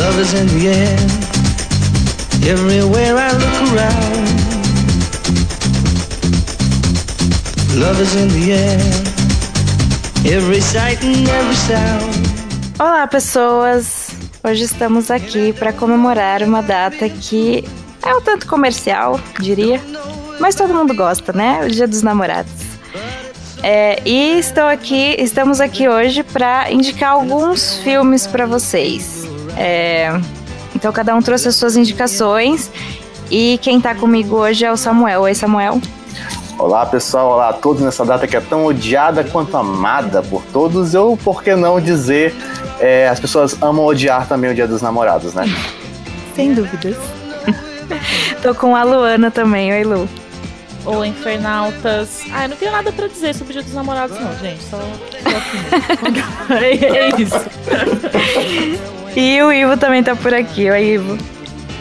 Love is in the air. Everywhere I look around. Love is in the air. Every sight and every sound. Olá, pessoas. Hoje estamos aqui para comemorar uma data que é um tanto comercial, diria, mas todo mundo gosta, né? O Dia dos Namorados. É, e estou aqui, estamos aqui hoje para indicar alguns filmes para vocês. É, então cada um trouxe as suas indicações e quem está comigo hoje é o Samuel. Oi, Samuel. Olá pessoal, olá a todos nessa data que é tão odiada quanto amada por todos, ou por que não dizer, é, as pessoas amam odiar também o Dia dos Namorados, né? Sem dúvidas. Tô com a Luana também, oi Lu. Ou Infernautas. Ah, eu não tenho nada pra dizer sobre o Dia dos Namorados, não, gente. Só, é isso. E o Ivo também tá por aqui, oi Ivo.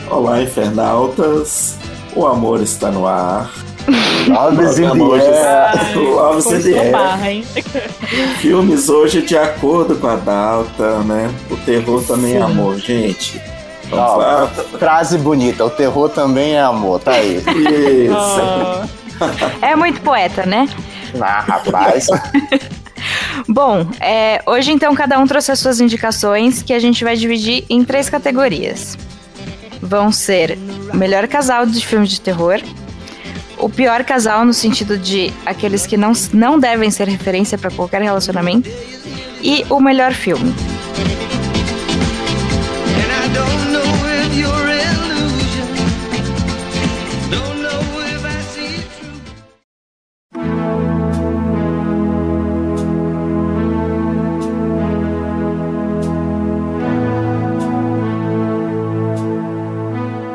Olá, Infernautas. O amor está no ar. Loves in the air. Loves in the air. Filmes hoje de acordo com a data, né? O terror também é amor, gente. Ó, frase bonita, o terror também é amor, tá aí. Isso. Oh. É muito poeta, né? Ah, rapaz. Bom, é, hoje então cada um trouxe as suas indicações que a gente vai dividir em três categorias. Vão ser melhor casal de filmes de terror, o pior casal no sentido de aqueles que não, não devem ser referência para qualquer relacionamento e o melhor filme.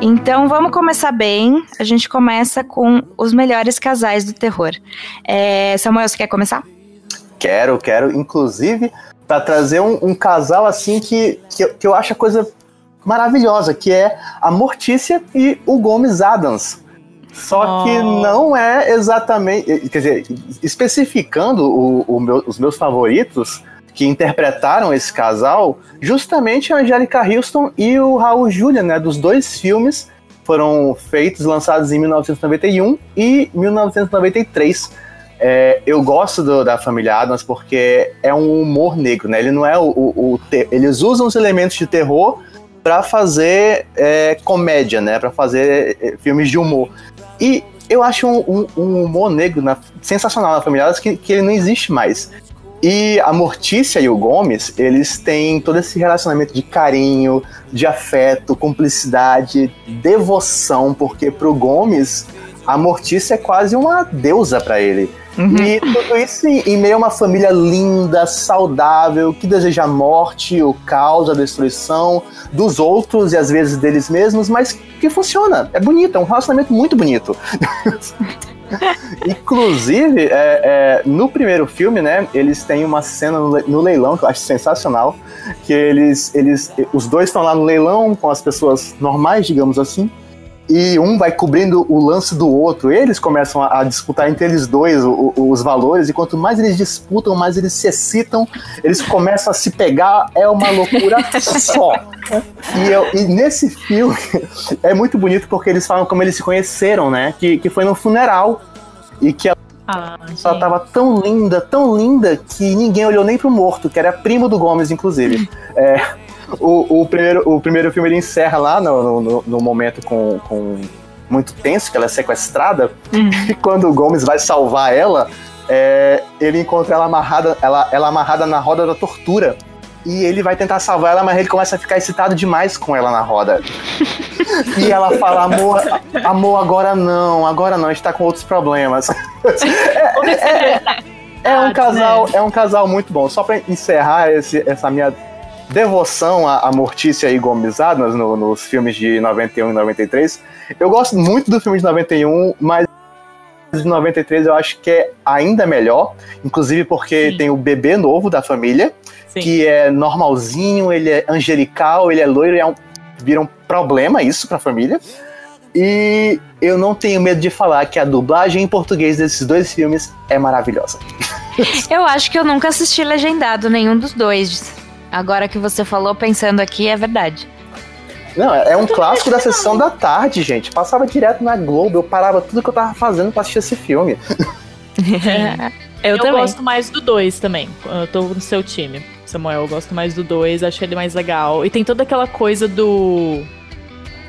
Então vamos começar bem. A gente começa com os melhores casais do terror. É, Samuel, você quer começar? Quero, quero. Inclusive, para trazer um, um, casal assim que, que, que eu acho a coisa maravilhosa, que é a Mortícia e o Gomes Adams. Só oh. que não é exatamente. Quer dizer, especificando o, o meu, os meus favoritos, que interpretaram esse casal, justamente a Angélica Houston e o Raul Julia, né, dos dois filmes foram feitos, lançados em 1991 e 1993. É, eu gosto do, da família Adams porque é um humor negro, né? Ele não é o, o, o eles usam os elementos de terror para fazer é, comédia, né? Para fazer é, filmes de humor. E eu acho um, um, um humor negro na, sensacional na família Adams que, que ele não existe mais. E a Mortícia e o Gomes, eles têm todo esse relacionamento de carinho, de afeto, cumplicidade, devoção, porque pro Gomes, a Mortícia é quase uma deusa para ele. Uhum. E tudo isso em, em, meio a uma família linda, saudável, que deseja a morte, o caos, a destruição dos outros e às vezes deles mesmos, mas que funciona. É bonito, é um relacionamento muito bonito. Inclusive, é, é, no primeiro filme, né, eles têm uma cena no, no, leilão que eu acho sensacional, que eles, eles, os dois estão lá no leilão com as pessoas normais, digamos assim, e um vai cobrindo o lance do outro. Eles começam a, a disputar entre eles dois o, o, os valores, e quanto mais eles disputam, mais eles se excitam, eles começam a se pegar, é uma loucura só. E, eu, e, nesse filme é muito bonito porque eles falam como eles se conheceram, né? Que, que foi no funeral. E que ela, ah, ela tava tão linda, tão linda, que ninguém olhou nem pro morto, que era primo do Gomes, inclusive. É, o, o, primeiro, o primeiro filme ele encerra lá no, no, no momento com, com muito tenso, que ela é sequestrada, uhum. e quando o Gomes vai salvar ela, é, ele encontra ela amarrada, ela, ela amarrada na roda da tortura. E ele vai tentar salvar ela, mas ele começa a ficar excitado demais com ela na roda. e ela fala, amor, amor, agora não, agora não, a gente tá com outros problemas. é, é, é, é um casal, é um casal muito bom. Só para encerrar esse, essa minha devoção à, à Mortícia e Gomes Adams no, nos filmes de 91 e 93. Eu gosto muito do filme de 91, mas de 93 eu acho que é ainda melhor, inclusive porque Sim. tem o bebê novo da família, Sim. que é normalzinho, ele é angelical, ele é loiro, é um, vira um problema isso pra família. E eu não tenho medo de falar que a dublagem em português desses dois filmes é maravilhosa. Eu acho que eu nunca assisti legendado nenhum dos dois. Agora que você falou, pensando aqui, é verdade. Não, é um clássico da sessão da tarde, gente. Passava direto na Globo, eu parava tudo que eu tava fazendo pra assistir esse filme. eu, eu gosto mais do 2 também. Eu tô no seu time, Samuel. Eu gosto mais do 2, acho ele mais legal. E tem toda aquela coisa do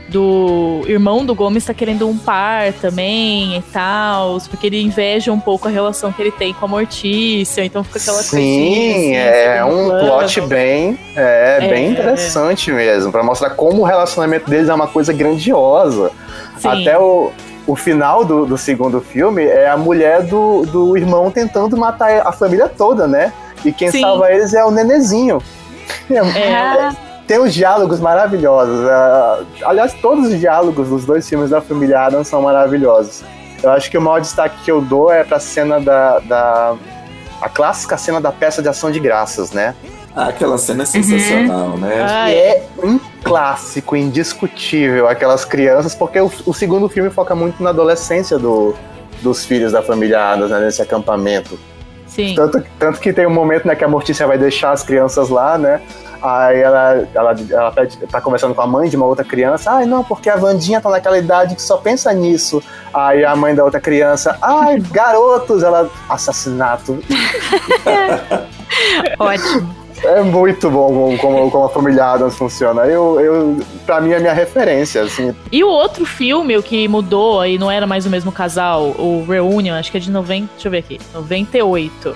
do irmão do Gomes tá querendo um par também e tal, porque ele inveja um pouco a relação que ele tem com a Mortícia, então fica aquela Sim, Sim, assim, é um plot bem, é, é, bem interessante mesmo, para mostrar como o relacionamento deles é uma coisa grandiosa. Sim. Até o, o final do, do segundo filme é a mulher do, do irmão tentando matar a família toda, né? E quem Sim. salva eles é o nenezinho. É, é, tem uns diálogos maravilhosos. Uh, aliás, todos os diálogos dos dois filmes da família Adams são maravilhosos. Eu acho que o maior destaque que eu dou é pra cena da. da a clássica cena da peça de ação de graças, né? Ah, aquela cena é sensacional, uhum. né? Ah, é um clássico indiscutível, aquelas crianças, porque o, o segundo filme foca muito na adolescência do, dos filhos da família Adams, né, nesse acampamento. Sim. Tanto, tanto que tem um momento né, que a Mortícia vai deixar as crianças lá, né? Aí ela, ela, ela pede, tá conversando com a mãe de uma outra criança. Ai, não, porque a Vandinha tá naquela idade que só pensa nisso. Aí a mãe da outra criança, ai, garotos, ela. Assassinato. Ótimo. É muito bom como, como a família Adams funciona. Eu, eu, pra mim, é minha referência, assim. E o outro filme, o que mudou e não era mais o mesmo casal, o Reunion, acho que é de 90. Deixa eu ver aqui. 98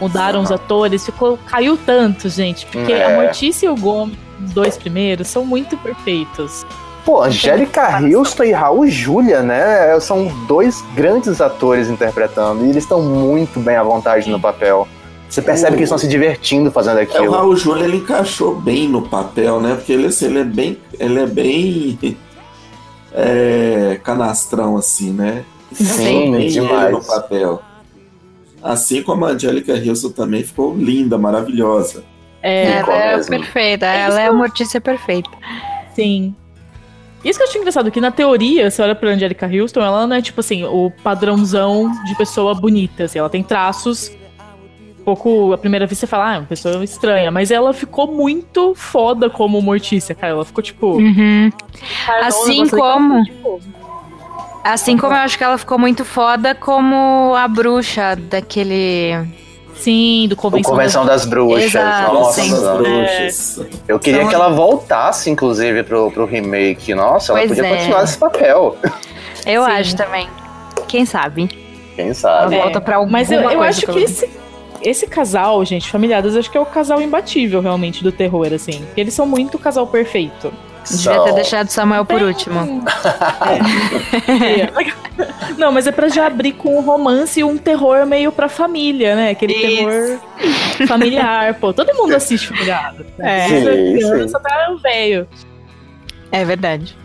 mudaram os atores, ficou caiu tanto, gente, porque é. a Mortícia e o Gomes, os dois primeiros, são muito perfeitos. Pô, Angélica Houston e Raul Julia, né? São dois grandes atores interpretando e eles estão muito bem à vontade no papel. Você percebe o... que eles estão se divertindo fazendo aquilo. É, o Raul Julia ele encaixou bem no papel, né? Porque ele, assim, ele é bem, ele é bem é, canastrão assim, né? Sim, bem demais no papel. Assim como a Angélica Houston também ficou linda, maravilhosa. É, ela é perfeita, é ela é a Mortícia perfeita. Sim. Isso que eu achei engraçado, que na teoria, você olha pra Angélica Houston, ela não é tipo assim, o padrãozão de pessoa bonita, assim, ela tem traços um pouco, à primeira vista você fala, ah, é uma pessoa estranha, mas ela ficou muito foda como Mortícia, cara, ela ficou tipo... Uhum. assim como... Tipo, Assim como eu acho que ela ficou muito foda como a bruxa daquele. Sim, do Convenção, Convenção das, das, Bruxas. Exato, Nossa, sim. das bruxas. É. Eu queria então, que ela voltasse, inclusive, pro, pro remake. Nossa, ela podia é. continuar esse papel. Eu sim. acho também. Quem sabe? Quem sabe? Ela volta pra alguma Mas eu, eu acho que esse, esse casal, gente, familiares, acho que é o casal imbatível, realmente, do terror, assim. Porque eles são muito o casal perfeito. Devia ter deixado Samuel por último. É. Não, mas é pra já abrir com um romance e um terror meio pra família, né? Aquele Isso. terror familiar. Pô, todo mundo assiste Familiado. É, sim, criança até o velho. É verdade.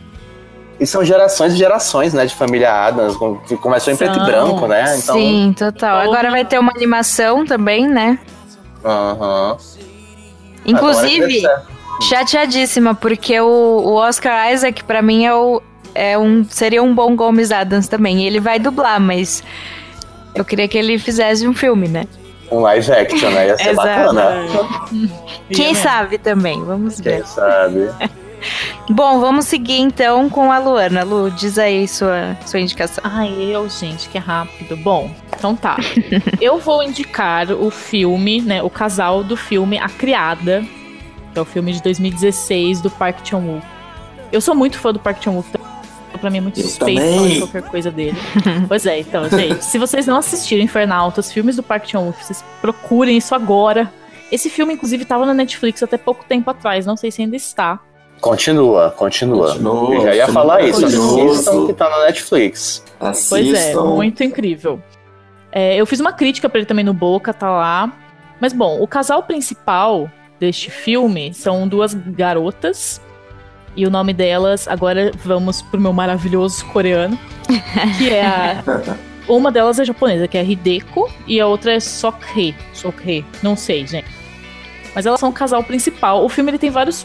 E são gerações e gerações, né, de família Adams, que começou em são. preto e branco, né? Então... Sim, total. Agora vai ter uma animação também, né? Aham. Uhum. Inclusive, Chateadíssima, porque o, o Oscar Isaac, para mim, é, o, é um, seria um bom Gomes Adams também. Ele vai dublar, mas eu queria que ele fizesse um filme, né? Um live action, né? Ia ser bacana. Quem sabe também, vamos ver. Quem sabe. Bom, vamos seguir então com a Luana. Lu, diz aí sua, sua indicação. Ai, eu, gente, que rápido. Bom, então tá. eu vou indicar o filme, né? O casal do filme A Criada, que é o filme de 2016 do Park Chan-wook. Eu sou muito fã do Park Chan-wook, então pra mim é muito suspeito falar qualquer coisa dele. pois é, então, gente, se vocês não assistiram Infernalta, os filmes do Park Chan-wook, vocês procurem isso agora. Esse filme, inclusive, estava na Netflix até pouco tempo atrás, não sei se ainda está. Continua, continua. continua Eu já ia falar isso, assistam que tá na Netflix. Assistam. Pois é, muito incrível. É, eu fiz uma crítica para ele também no Boca, tá lá. Mas bom, o casal principal deste filme são duas garotas. E o nome delas, agora vamos pro meu maravilhoso coreano. Que é a. Uma delas é japonesa, que é Hideko, e a outra é Sokhe. Sokhe, não sei, gente. Mas elas são o casal principal. O filme ele tem vários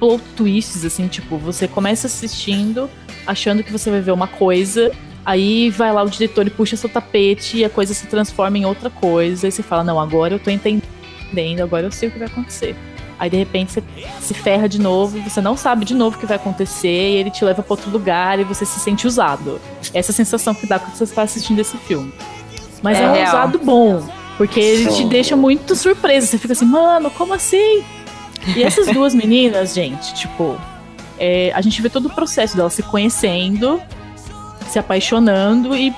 plot twists, assim, tipo, você começa assistindo achando que você vai ver uma coisa, aí vai lá o diretor e puxa seu tapete e a coisa se transforma em outra coisa, e você fala, não, agora eu tô entendendo entendendo, agora eu sei o que vai acontecer. Aí de repente você se ferra de novo, você não sabe de novo o que vai acontecer, e ele te leva para outro lugar e você se sente usado. Essa é a sensação que dá quando você está assistindo esse filme. Mas é, é um real. usado bom, porque ele te deixa muito surpresa. Você fica assim, mano, como assim? E essas duas meninas, gente, tipo, é, a gente vê todo o processo delas se conhecendo, se apaixonando e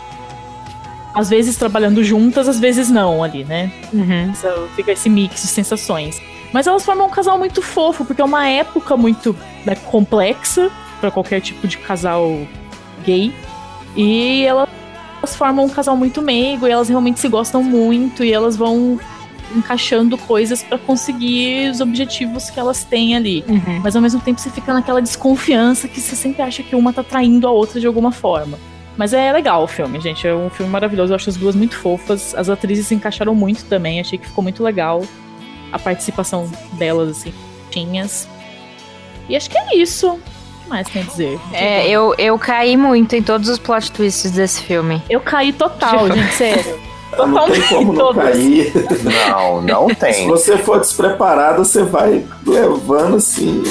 às vezes trabalhando juntas, às vezes não ali, né? Uhum. Então, fica esse mix de sensações. Mas elas formam um casal muito fofo, porque é uma época muito né, complexa para qualquer tipo de casal gay. E elas formam um casal muito meigo, e elas realmente se gostam muito, e elas vão encaixando coisas para conseguir os objetivos que elas têm ali. Uhum. Mas ao mesmo tempo você fica naquela desconfiança que você sempre acha que uma tá traindo a outra de alguma forma. Mas é legal o filme, gente. É um filme maravilhoso. Eu acho as duas muito fofas. As atrizes se encaixaram muito também. Achei que ficou muito legal a participação delas, assim, tinhas. E acho que é isso. O que mais tem a dizer? É, eu, eu caí muito em todos os plot twists desse filme. Eu caí total, gente, sério. Não tem como não cair. Não, não tem. Se você for despreparado, você vai levando assim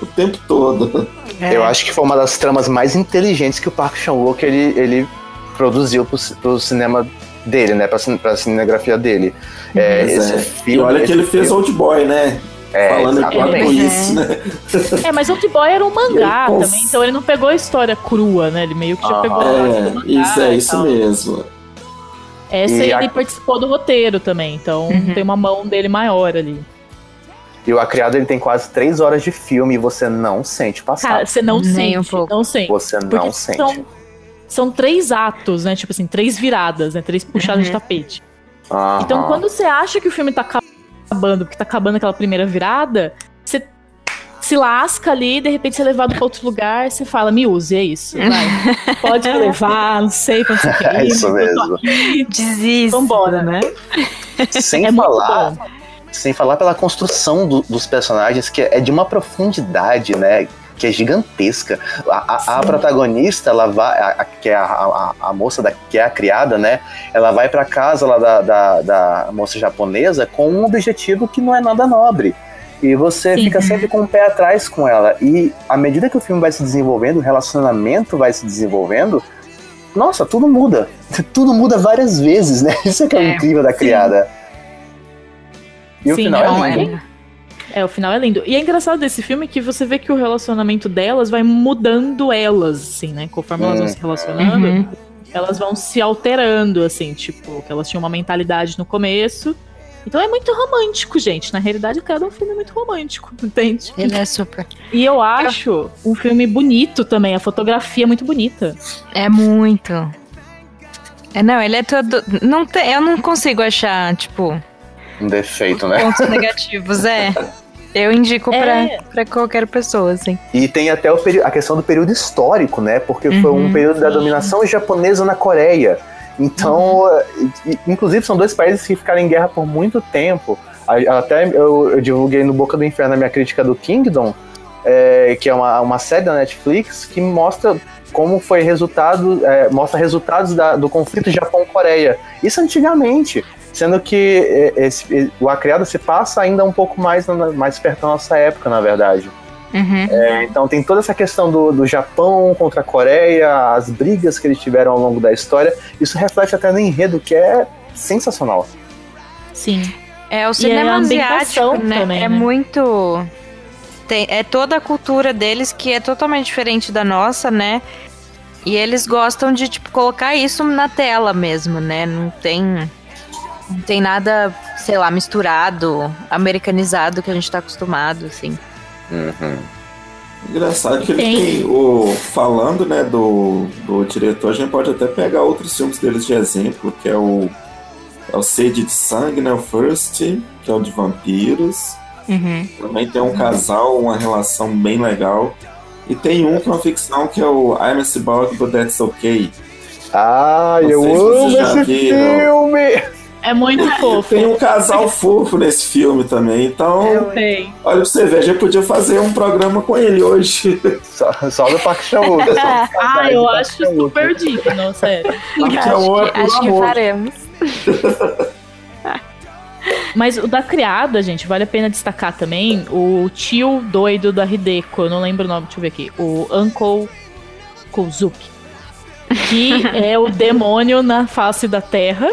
o tempo todo. É. Eu acho que foi uma das tramas mais inteligentes que o Park Chan-wook ele, ele produziu pro, pro cinema dele, né? Pra, pra cinegrafia dele. É, esse é. Filme, e olha que ele fez Old Boy, né? É, Falando com isso, né? É, mas Old Boy era um mangá também, então ele não pegou a história crua, né? Ele meio que já pegou é, a Isso, é isso mesmo. Essa e ele a... participou do roteiro também, então uhum. tem uma mão dele maior ali. E o A Criado ele tem quase três horas de filme e você não sente passar. Cara, você não Nem sente, um pouco. não sente. Você não sente. São, são três atos, né? Tipo assim, três viradas, né? Três puxadas uhum. de tapete. Uhum. Então, quando você acha que o filme tá acabando, porque tá acabando aquela primeira virada, você se lasca ali, de repente você é levado pra outro lugar, você fala, me use, é isso. Vai. Pode me levar, não sei pra você. É isso mesmo. Desiste. Vambora, né? Sem é falar sem falar pela construção do, dos personagens, que é de uma profundidade, né? Que é gigantesca. A, a, a protagonista, ela vai, a, que é a, moça da, que é a criada, né? Ela vai para casa lá da, da, da moça japonesa com um objetivo que não é nada nobre. E você Sim. fica sempre com o pé atrás com ela. E à medida que o filme vai se desenvolvendo, o relacionamento vai se desenvolvendo, nossa, tudo muda. Tudo muda várias vezes, né? Isso é que é, é incrível da criada. E Sim, o final não, é lindo. É... é, o final é lindo. E é engraçado desse filme que você vê que o relacionamento delas vai mudando elas, assim, né? Conforme elas vão se relacionando, uhum. elas vão se alterando, assim, tipo, que elas tinham uma mentalidade no começo. Então é muito romântico, gente. Na realidade, cada um filme é muito romântico, entende? Ele é super. E eu acho um filme bonito também. A fotografia é muito bonita. É muito. É, não, ele é todo. Não tem, eu não consigo achar, tipo, um defeito, né? Pontos negativos, é. Eu indico é. para qualquer pessoa, assim. E tem até o a questão do período histórico, né? Porque uhum, foi um uhum. período da dominação japonesa na Coreia. Então, uhum. inclusive, são dois países que ficaram em guerra por muito tempo. Até eu, eu divulguei no Boca do Inferno a minha crítica do Kingdom, é, que é uma, uma série da Netflix que mostra como foi resultado, é, mostra resultados da, do conflito Japão-Coreia. Isso antigamente sendo que é, esse, o A se passa ainda um pouco mais, mais perto da nossa época, na verdade. Uhum. É, então tem toda essa questão do, do Japão contra a Coreia, as brigas que eles tiveram ao longo da história. Isso reflete até no enredo, que é sensacional. Sim. É o cinema asiático, né? Também, é né? muito. Tem, é toda a cultura deles que é totalmente diferente da nossa, né? E eles gostam de tipo colocar isso na tela mesmo, né? Não tem não tem nada, sei lá, misturado, americanizado que a gente tá acostumado, assim. Uhum. Engraçado que ele tem, o. Falando, né, do, do diretor, a gente pode até pegar outros filmes deles de exemplo, que é o. É o Sede de Sangue, né? O First, que é o de vampiros. Uhum. Também tem um casal, uma relação bem legal. E tem um que é uma ficção que é o I'm a Cyborg, but That's Okay. Ah, eu amo esse viram. filme! É muito fofo. Tem um casal fofo nesse filme também, então. Tem. Olha pra você ver, a gente podia fazer um programa com ele hoje. Só, só do Parque chan Ah, eu acho super digno, sério. Park chan é acho que, acho que faremos. Mas o da criada, gente, vale a pena destacar também o tio doido da Hideko. Eu não lembro o nome, deixa eu ver aqui. O Uncle Kozuki. Que é o demônio na face da Terra.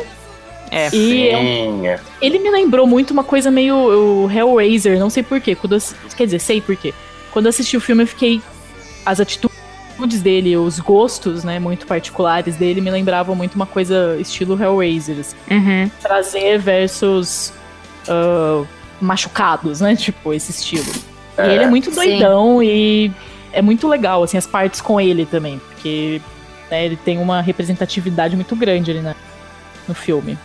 É, e é ele me lembrou muito uma coisa meio o Hellraiser, não sei porquê. Quando eu, quer dizer, sei porquê. Quando eu assisti o filme, eu fiquei. As atitudes dele, os gostos, né, muito particulares dele, me lembravam muito uma coisa estilo Hellraiser. Assim. Uhum. Prazer versus uh, machucados, né? Tipo, esse estilo. É, e ele é muito doidão sim. e é muito legal, assim, as partes com ele também, porque né, ele tem uma representatividade muito grande ali na, no filme.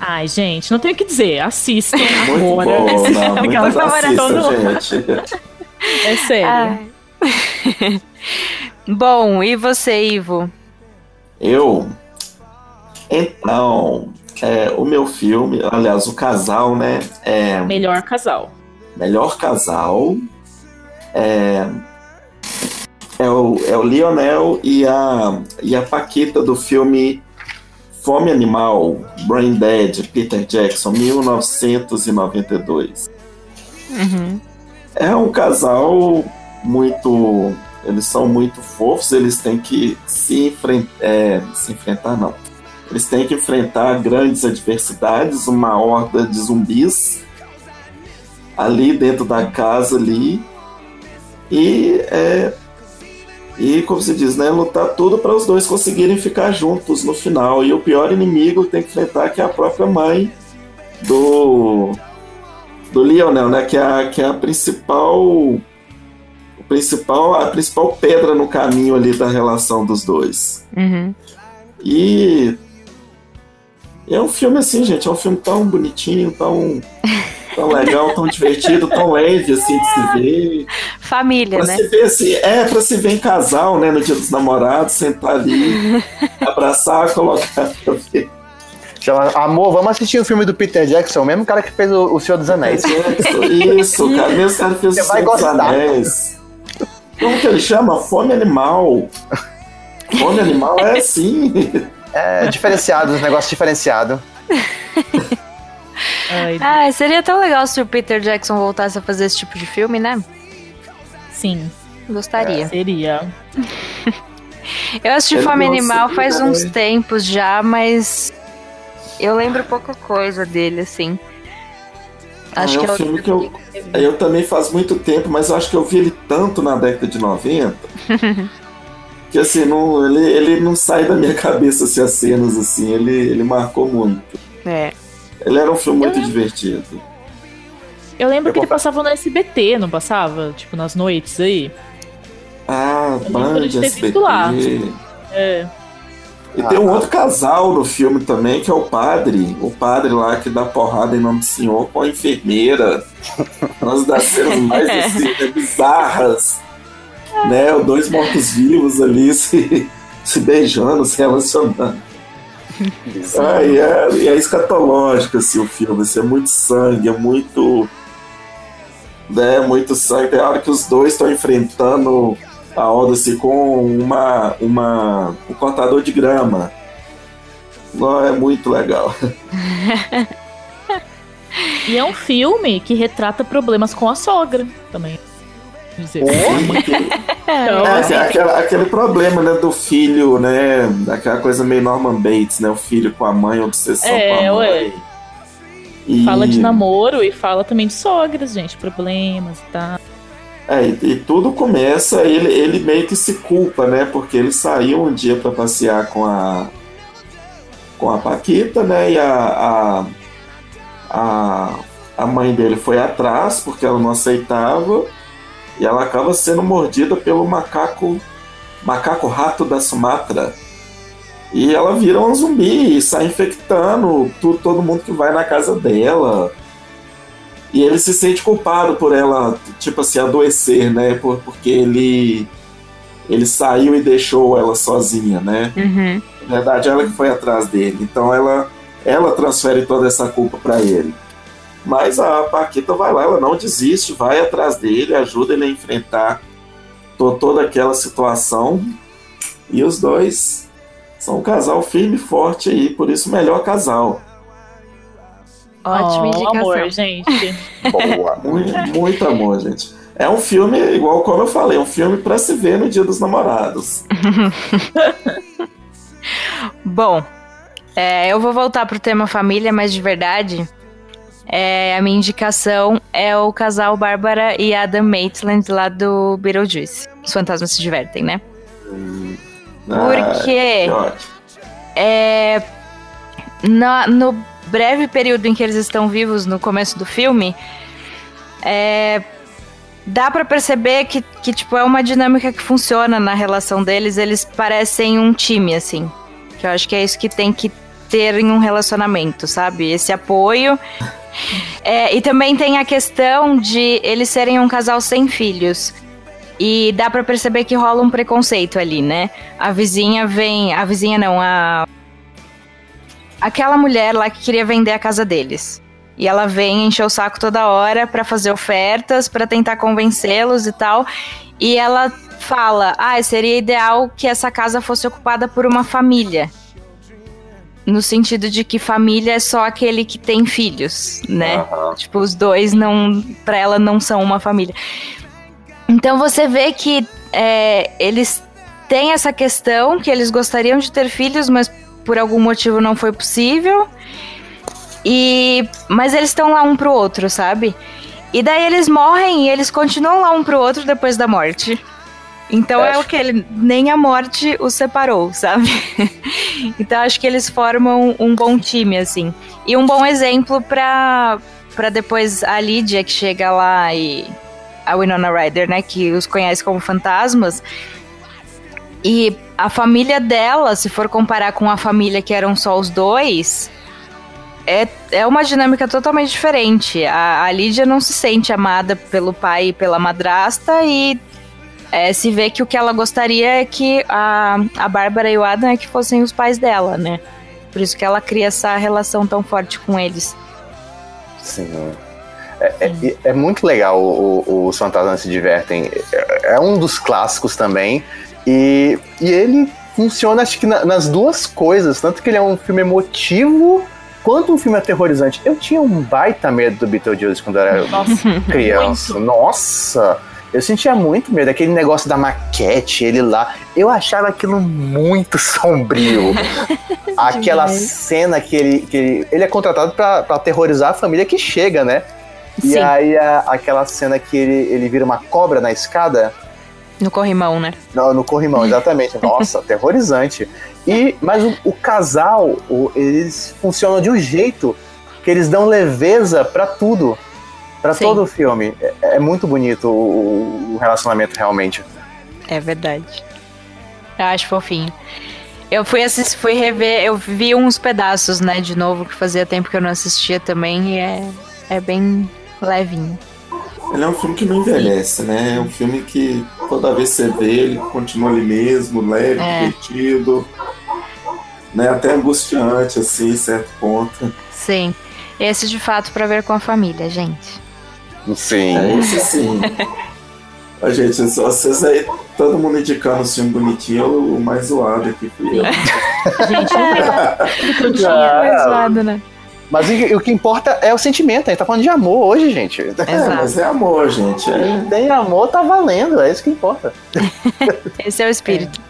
Ai, gente, não tenho o que dizer. Assistam muito agora. Bom, não, muito assistam, gente. É sério. Bom, e você, Ivo? Eu? Então, é, o meu filme, aliás, o casal, né? É, melhor casal. Melhor casal. É, é, o, é o Lionel e a, e a Paquita do filme Fome Animal, Brain Dead, Peter Jackson, 1992. Uhum. É um casal muito. Eles são muito fofos, eles têm que se, enfrentar. É, se enfrentar, não eles têm que enfrentar grandes adversidades, uma horda de zumbis ali dentro da casa ali. E é, e como se diz, né, lutar tudo para os dois conseguirem ficar juntos no final. E o pior inimigo tem que enfrentar que é a própria mãe do do Lionel, né, que é a, que é a principal principal a principal pedra no caminho ali da relação dos dois. Uhum. E é um filme assim, gente, é um filme tão bonitinho, tão, tão legal, tão divertido, tão leve, assim, de se ver. Família, pra né? Se ver, assim, é, pra se ver em casal, né, no dia dos namorados, sentar ali, abraçar, colocar pra ver. Chama Amor, vamos assistir o filme do Peter Jackson, o mesmo cara que fez o, o Senhor dos Anéis. Jackson, isso, cara, mesmo cara que fez Você o Senhor dos Anéis. Como que ele chama? Fome Animal. Fome Animal é assim. É diferenciado, um negócio diferenciado. ah, seria tão legal se o Peter Jackson voltasse a fazer esse tipo de filme, né? Sim. Gostaria. É, seria. eu assisti Fome Animal faz uns tempos já, mas eu lembro pouca coisa dele, assim. Acho ah, é um que é filme que eu, eu também faz muito tempo, mas eu acho que eu vi ele tanto na década de 90 que assim, não, ele, ele não sai da minha cabeça assim, as cenas, assim, ele, ele marcou muito. É. Ele era um filme muito divertido. Eu lembro eu que ele passava no SBT, não passava? Tipo, nas noites aí. Ah, Band, SBT. Lá. É. E ah, tem um outro casal no filme também, que é o padre. O padre lá que dá porrada em nome do senhor com a enfermeira. Uma das cenas mais assim, bizarras né? Dois mortos-vivos ali se, se beijando, se relacionando. ah, e, é, e é escatológico assim, o filme, assim, é muito sangue, é muito. Né, muito sangue. Tem hora que os dois estão enfrentando a Odyssey com uma, uma, um cortador de grama. Não, é muito legal. e é um filme que retrata problemas com a sogra também dizer. então, é, assim, aquela, aquele problema né, do filho, né? Aquela coisa meio Norman Bates, né? O filho com a mãe, obsessão é, com a mãe. E... Fala de namoro e fala também de sogras, gente, problemas e tal. É, e, e, tudo começa, ele, ele meio que se culpa, né? Porque ele saiu um dia para passear com a com a Paquita, né? E a, a, a, a mãe dele foi atrás porque ela não aceitava e ela acaba sendo mordida pelo macaco macaco rato da Sumatra. E ela vira um zumbi e sai infectando tudo, todo mundo que vai na casa dela. E ele se sente culpado por ela, tipo assim, adoecer, né? Por, porque ele ele saiu e deixou ela sozinha, né? Uhum. Na verdade, ela que foi atrás dele. Então ela ela transfere toda essa culpa para ele. Mas a Paquita vai lá, ela não desiste, vai atrás dele, ajuda ele a enfrentar toda aquela situação. E os dois são um casal firme e forte aí, por isso melhor casal. Ótima oh, indicação. amor, gente. Boa. Muito, muito amor, gente. É um filme, igual como eu falei, um filme para se ver no Dia dos Namorados. Bom, é, eu vou voltar pro tema família, mas de verdade, é, a minha indicação é o casal Bárbara e Adam Maitland lá do Beetlejuice. Os fantasmas se divertem, né? Hum, Porque ah, é, na, no breve período em que eles estão vivos no começo do filme, é, dá para perceber que, que, tipo, é uma dinâmica que funciona na relação deles. Eles parecem um time, assim. Que eu acho que é isso que tem que ter em um relacionamento, sabe? Esse apoio. É, e também tem a questão de eles serem um casal sem filhos. E dá para perceber que rola um preconceito ali, né? A vizinha vem. A vizinha não, a. Aquela mulher lá que queria vender a casa deles. E ela vem encher o saco toda hora para fazer ofertas, para tentar convencê-los e tal. E ela fala: "Ah, seria ideal que essa casa fosse ocupada por uma família". No sentido de que família é só aquele que tem filhos, né? Uhum. Tipo, os dois não, para ela não são uma família. Então você vê que é, eles têm essa questão que eles gostariam de ter filhos, mas por algum motivo não foi possível. E mas eles estão lá um pro outro, sabe? E daí eles morrem e eles continuam lá um pro outro depois da morte. Então é o que ele nem a morte os separou, sabe? então acho que eles formam um bom time assim. E um bom exemplo para para depois a Lydia que chega lá e a Winona Ryder, né, que os conhece como fantasmas. E a família dela, se for comparar com a família que eram só os dois, é, é uma dinâmica totalmente diferente. A, a Lídia não se sente amada pelo pai e pela madrasta e é, se vê que o que ela gostaria é que a, a Bárbara e o Adam é que fossem os pais dela, né? Por isso que ela cria essa relação tão forte com eles. Sim. É, é, é muito legal o, o, Os Fantasmas se Divertem. É, é, um dos clássicos também. E, e ele funciona, acho que na, nas duas coisas. Tanto que ele é um filme emotivo quanto um filme aterrorizante. Eu tinha um baita medo do Beetlejuice quando eu era Nossa, criança. Nossa! Eu sentia muito medo, aquele negócio da maquete, ele lá. Eu achava aquilo muito sombrio. Aquela cena que ele, que ele. Ele é contratado para aterrorizar a família que chega, né? Sim. E aí a, aquela cena que ele, ele vira uma cobra na escada. No corrimão, né? No, no corrimão, exatamente. Nossa, aterrorizante. E, mas o, o casal, o, eles funcionam de um jeito que eles dão leveza para tudo. Para todo o filme. É, é muito bonito o, o, relacionamento realmente. É verdade. Eu acho fofinho. Eu fui assistir, fui rever, eu vi uns pedaços, né, de novo, que fazia tempo que eu não assistia também, e é, é bem levinho. Ele é um filme que não envelhece, né? É um filme que toda vez que você vê, ele continua ali mesmo, leve, é. divertido, né? Até angustiante, assim, em certo ponto. Sim. Esse de fato para ver com a família, gente. Sim. É esse sim. a gente, só vocês aí, todo mundo indicando o filme bonitinho, o mais zoado aqui fui eu. gente, o mais zoado, né? Mas o, o, que importa é o sentimento. A gente tá falando de amor hoje, gente. É, mas é amor, gente. É. Tem amor, tá valendo. É isso que importa. Esse é o espírito.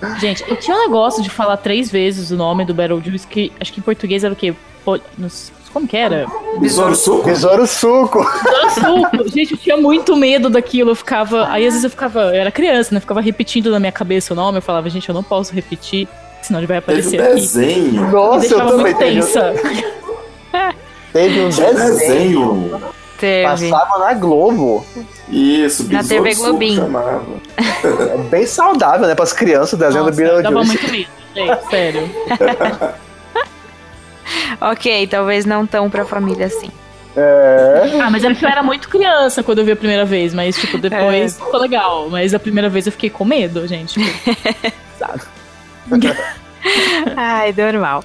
É. Gente, eu tinha um negócio de falar três vezes o nome do Beetlejuice, que acho que em português era o quê? Como que era? Besouro Suco. Besouro Suco. Besouro Suco. Gente, eu tinha muito medo daquilo. Eu ficava. Aí às vezes eu ficava. Eu era criança, né? Eu ficava repetindo na minha cabeça o nome. Eu falava, gente, eu não posso repetir, senão ele vai aparecer. Teve um desenho. Nossa, eu também tensa. Teve um desenho. desenho. Teve. Passava na Globo. Isso, Na TV Globinho. É bem saudável, né? Para as crianças, o desenho Nossa, do Beetlejuice. Dava muito medo, gente, sério. ok, talvez não tão pra família assim. É. Ah, mas eu era muito criança quando eu vi a primeira vez, mas, tipo, depois é. ficou legal. Mas a primeira vez eu fiquei com medo, gente. Tipo, sabe? Ai, normal.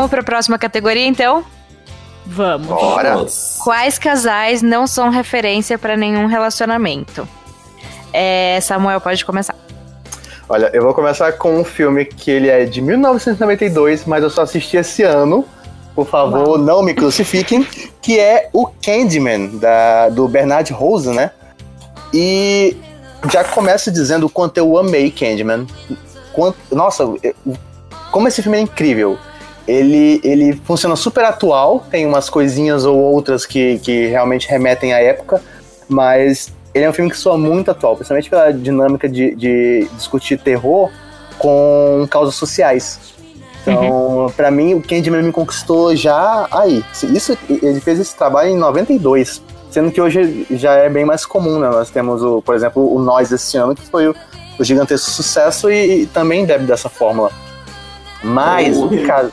Vamos para a próxima categoria, então? Vamos. Bora. Quais casais não são referência para nenhum relacionamento? É, Samuel, pode começar. Olha, eu vou começar com um filme que ele é de 1992, mas eu só assisti esse ano. Por favor, Uau. não me crucifiquem. Que é o Candyman, da, do Bernard Rose, né? E já começo dizendo o quanto eu amei Candyman. Quanto, nossa, como esse filme é incrível. Ele, ele funciona super atual, tem umas coisinhas ou outras que, que realmente remetem à época, mas ele é um filme que soa muito atual, principalmente pela dinâmica de, de discutir terror com causas sociais. Então, uhum. para mim, o Candyman me conquistou já aí. Isso, ele fez esse trabalho em 92, sendo que hoje já é bem mais comum, né? Nós temos, o, por exemplo, o Nós esse ano, que foi o, o gigantesco sucesso e, e, também deve dessa fórmula. Mas o, o, ca...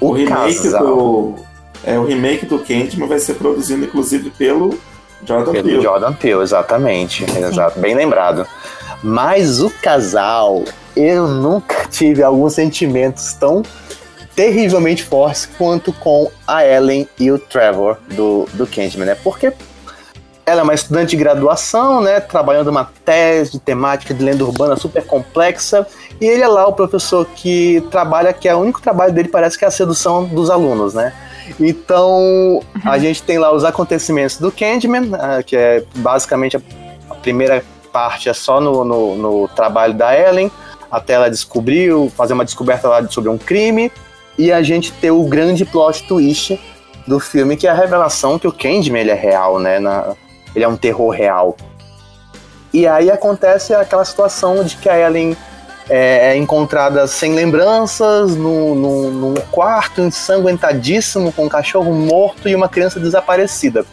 o, o remake casal... do é o remake do Candyman vai ser produzido inclusive pelo Jordan pelo Peele. Jordan Peele, exatamente, exato, bem lembrado. Mas o casal, eu nunca tive alguns sentimentos tão terrivelmente fortes quanto com a Ellen e o Trevor do, do Candyman, né? Porque ela é uma estudante de graduação, né? Trabalhando uma tese de temática de lenda urbana super complexa. E ele é lá o professor que trabalha, que é o único trabalho dele, parece que é a sedução dos alunos, né? Então, a uhum. gente tem lá os acontecimentos do Candyman, uh, que é basicamente a, primeira parte é só no, no, no, trabalho da Ellen, até ela descobriu, fazer uma descoberta lá sobre um crime, e a gente ter o grande plot twist do filme, que é a revelação que o Candyman ele é real, né? Na, ele é um terror real. E aí acontece aquela situação de que a Ellen é, é encontrada sem lembranças, no, no, num quarto ensanguentadíssimo, com um cachorro morto e uma criança desaparecida.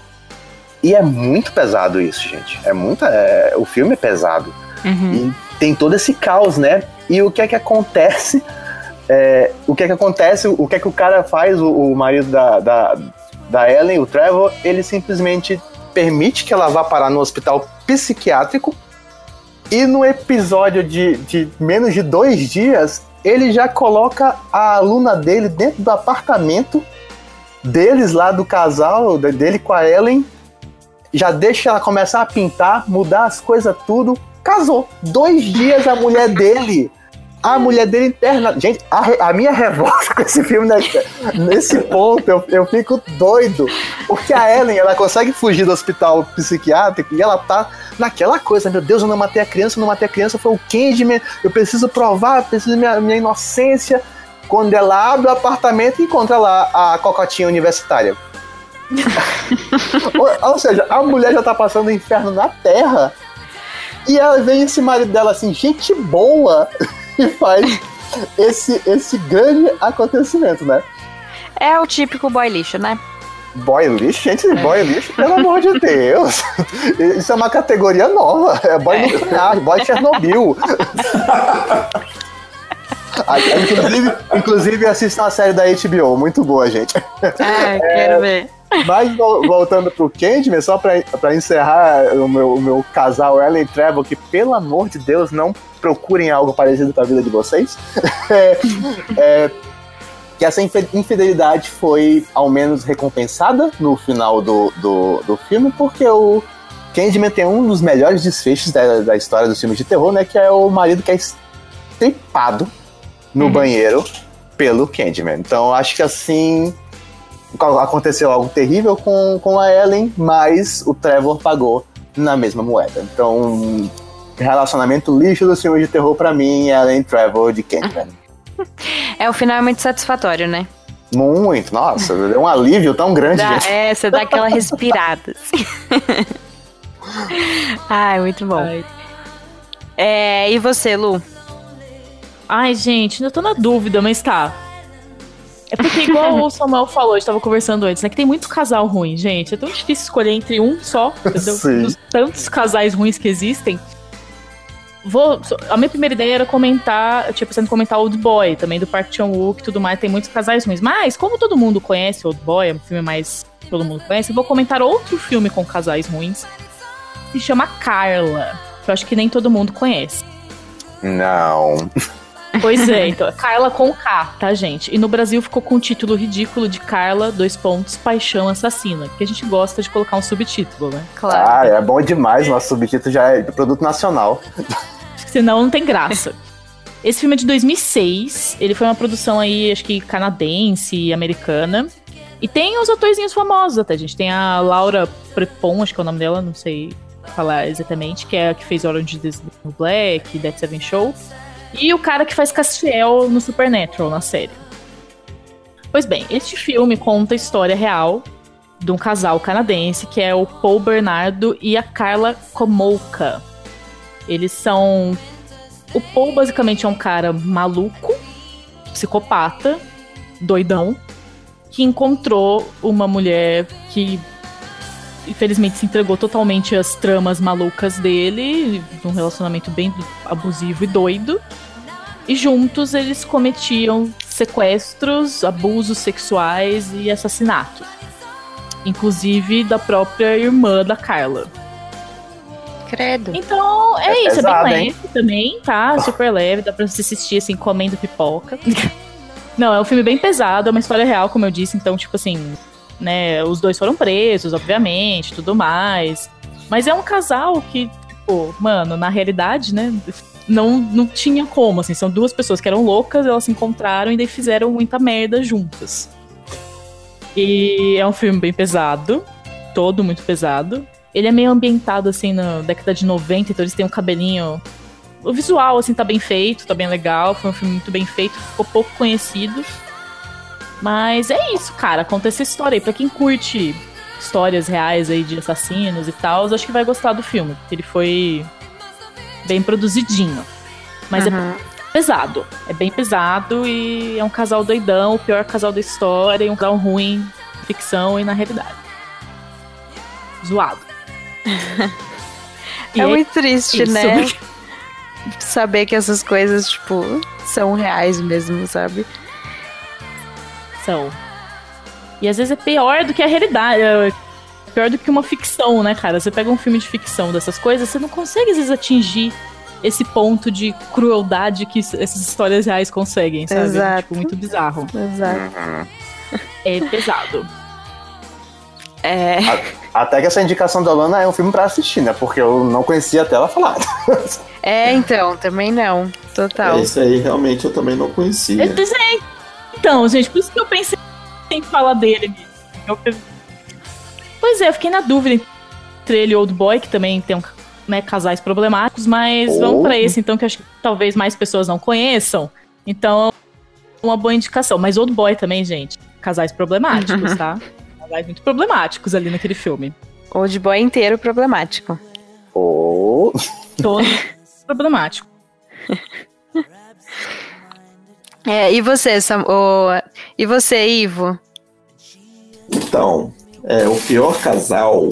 E é muito pesado isso, gente. É muito. É, o filme é pesado. Uhum. E tem todo esse caos, né? E o que é que acontece? É, o que é que acontece? O que é que o cara faz, o, o marido da, da, da Ellen, o Trevor? Ele simplesmente permite que ela vá parar no hospital psiquiátrico e no episódio de, de menos de dois dias, ele já coloca a aluna dele dentro do apartamento deles lá do casal, dele com a Ellen. Já deixa ela começar a pintar, mudar as coisas tudo. Casou. Dois dias a mulher dele a mulher dele interna. Gente, a, a minha revolta com esse filme, né, nesse ponto, eu, eu fico doido. Porque a Ellen, ela consegue fugir do hospital psiquiátrico e ela tá naquela coisa, meu Deus, eu não matei a criança, eu não matei a criança, foi o Candyman, eu preciso provar, eu preciso minha, minha inocência. Quando ela abre o apartamento, encontra lá a cocotinha universitária. ou, ou seja, a mulher já tá passando o inferno na terra e ela vem esse marido dela assim, gente boa. E faz esse, esse grande acontecimento, né? É o típico boy lixo, né? Boy lixo? Gente, é. boy lixo, pelo amor de Deus. Isso é uma categoria nova. É boy é. nuclear, boy Chernobyl. inclusive, inclusive assistam a série da HBO, muito boa, gente. Ah, quero é, ver. Mas voltando pro Candyman, só pra, pra encerrar o meu, o meu casal Ellen e Trevor, que pelo amor de Deus, não procurem algo parecido com a vida de vocês. é, é, que essa infidelidade foi ao menos recompensada no final do, do, do filme, porque o Candyman tem um dos melhores desfechos da, da história dos filmes de terror, né? Que é o marido que é estripado no uhum. banheiro pelo Candyman. Então acho que assim aconteceu algo terrível com, com a Ellen, mas o Trevor pagou na mesma moeda. Então, relacionamento lixo do filme de terror para mim é Ellen Trevor de Candyman. É, o final é muito satisfatório, né? Muito, nossa, deu um alívio tão grande. Dá, é, você dá aquela respirada. Assim. Ai, muito bom. Ai. É, e você, Lu? Ai, gente, ainda tô na dúvida, mas tá. É porque, igual o Samuel falou, a gente tava conversando antes, né? Que tem muito casal ruim, gente. É tão difícil escolher entre um só, Dos tantos casais ruins que existem. Vou, a minha primeira ideia era comentar, tipo, sendo comentar Old Boy, também do Park Chan-wook e tudo mais, tem muitos casais ruins. Mas, como todo mundo conhece Old Boy, é um filme mais todo mundo conhece, eu vou comentar outro filme com casais ruins, que se chama Carla, que eu acho que nem todo mundo conhece. Não. Pois é, então, Carla com K, tá, gente? E no Brasil ficou com o título ridículo de Carla, dois pontos, Paixão Assassina, que a gente gosta de colocar um subtítulo, né? Claro. Ah, é bom demais, nosso subtítulo já é produto nacional. Senão não tem graça. Esse filme é de 2006, ele foi uma produção aí, acho que canadense e americana. E tem os atorzinhos famosos até, gente. Tem a Laura Prepon, acho que é o nome dela, não sei falar exatamente, que é a que fez Orange is the Black, Dead Seven Show. E o cara que faz Castiel no Supernatural, na série. Pois bem, este filme conta a história real de um casal canadense que é o Paul Bernardo e a Carla Komolka. Eles são. O Paul basicamente é um cara maluco, psicopata, doidão, que encontrou uma mulher que infelizmente se entregou totalmente às tramas malucas dele, num relacionamento bem abusivo e doido. E juntos eles cometiam sequestros, abusos sexuais e assassinatos. Inclusive da própria irmã da Carla. Credo. Então, é, é isso, pesado, é bem leve hein? também, tá? Super leve, dá pra você assistir assim, comendo pipoca. Não, é um filme bem pesado, é uma história real, como eu disse, então, tipo assim, né, os dois foram presos, obviamente, tudo mais. Mas é um casal que, tipo, mano, na realidade, né, não, não tinha como, assim, são duas pessoas que eram loucas, elas se encontraram e daí fizeram muita merda juntas. E é um filme bem pesado, todo muito pesado. Ele é meio ambientado, assim, na década de 90, então eles têm um cabelinho o visual, assim, tá bem feito, tá bem legal. Foi um filme muito bem feito, ficou pouco conhecido. Mas é isso, cara. Conta essa história aí. Pra quem curte histórias reais aí de assassinos e tal, acho que vai gostar do filme. Porque ele foi bem produzidinho. Mas é uhum. é pesado. É bem pesado e é um casal doidão, o pior casal da história, e um casal ruim, ficção e na realidade. Zoado. É, é muito triste, isso. né? saber que essas coisas, tipo, são reais mesmo, sabe? São. E às vezes é pior do que a realidade. É pior do que uma ficção, né, cara? Você pega um filme de ficção dessas coisas, você não consegue às vezes atingir esse ponto de crueldade que essas histórias reais conseguem, sabe? Exato. Tipo, muito bizarro. Exato. É pesado. É. Até que essa indicação da Lana é um filme para assistir, né? Porque eu não conhecia até ela falar. É, então, também não. Total. Esse aí realmente eu também não conhecia. Eu pensei, então, gente, por isso que eu pensei em falar dele mesmo. Pois é, eu fiquei na dúvida entre ele e Old Boy, que também tem um, né, casais problemáticos, mas oh. vamos para esse então, que acho que talvez mais pessoas não conheçam. Então, uma boa indicação. Mas Old Boy também, gente. Casais problemáticos, tá? Casais muito problemáticos ali naquele filme. Old Boy inteiro problemático. Oh. Todo problemático. é, e você, Sam, o, e você, Ivo? Então, é, o pior casal,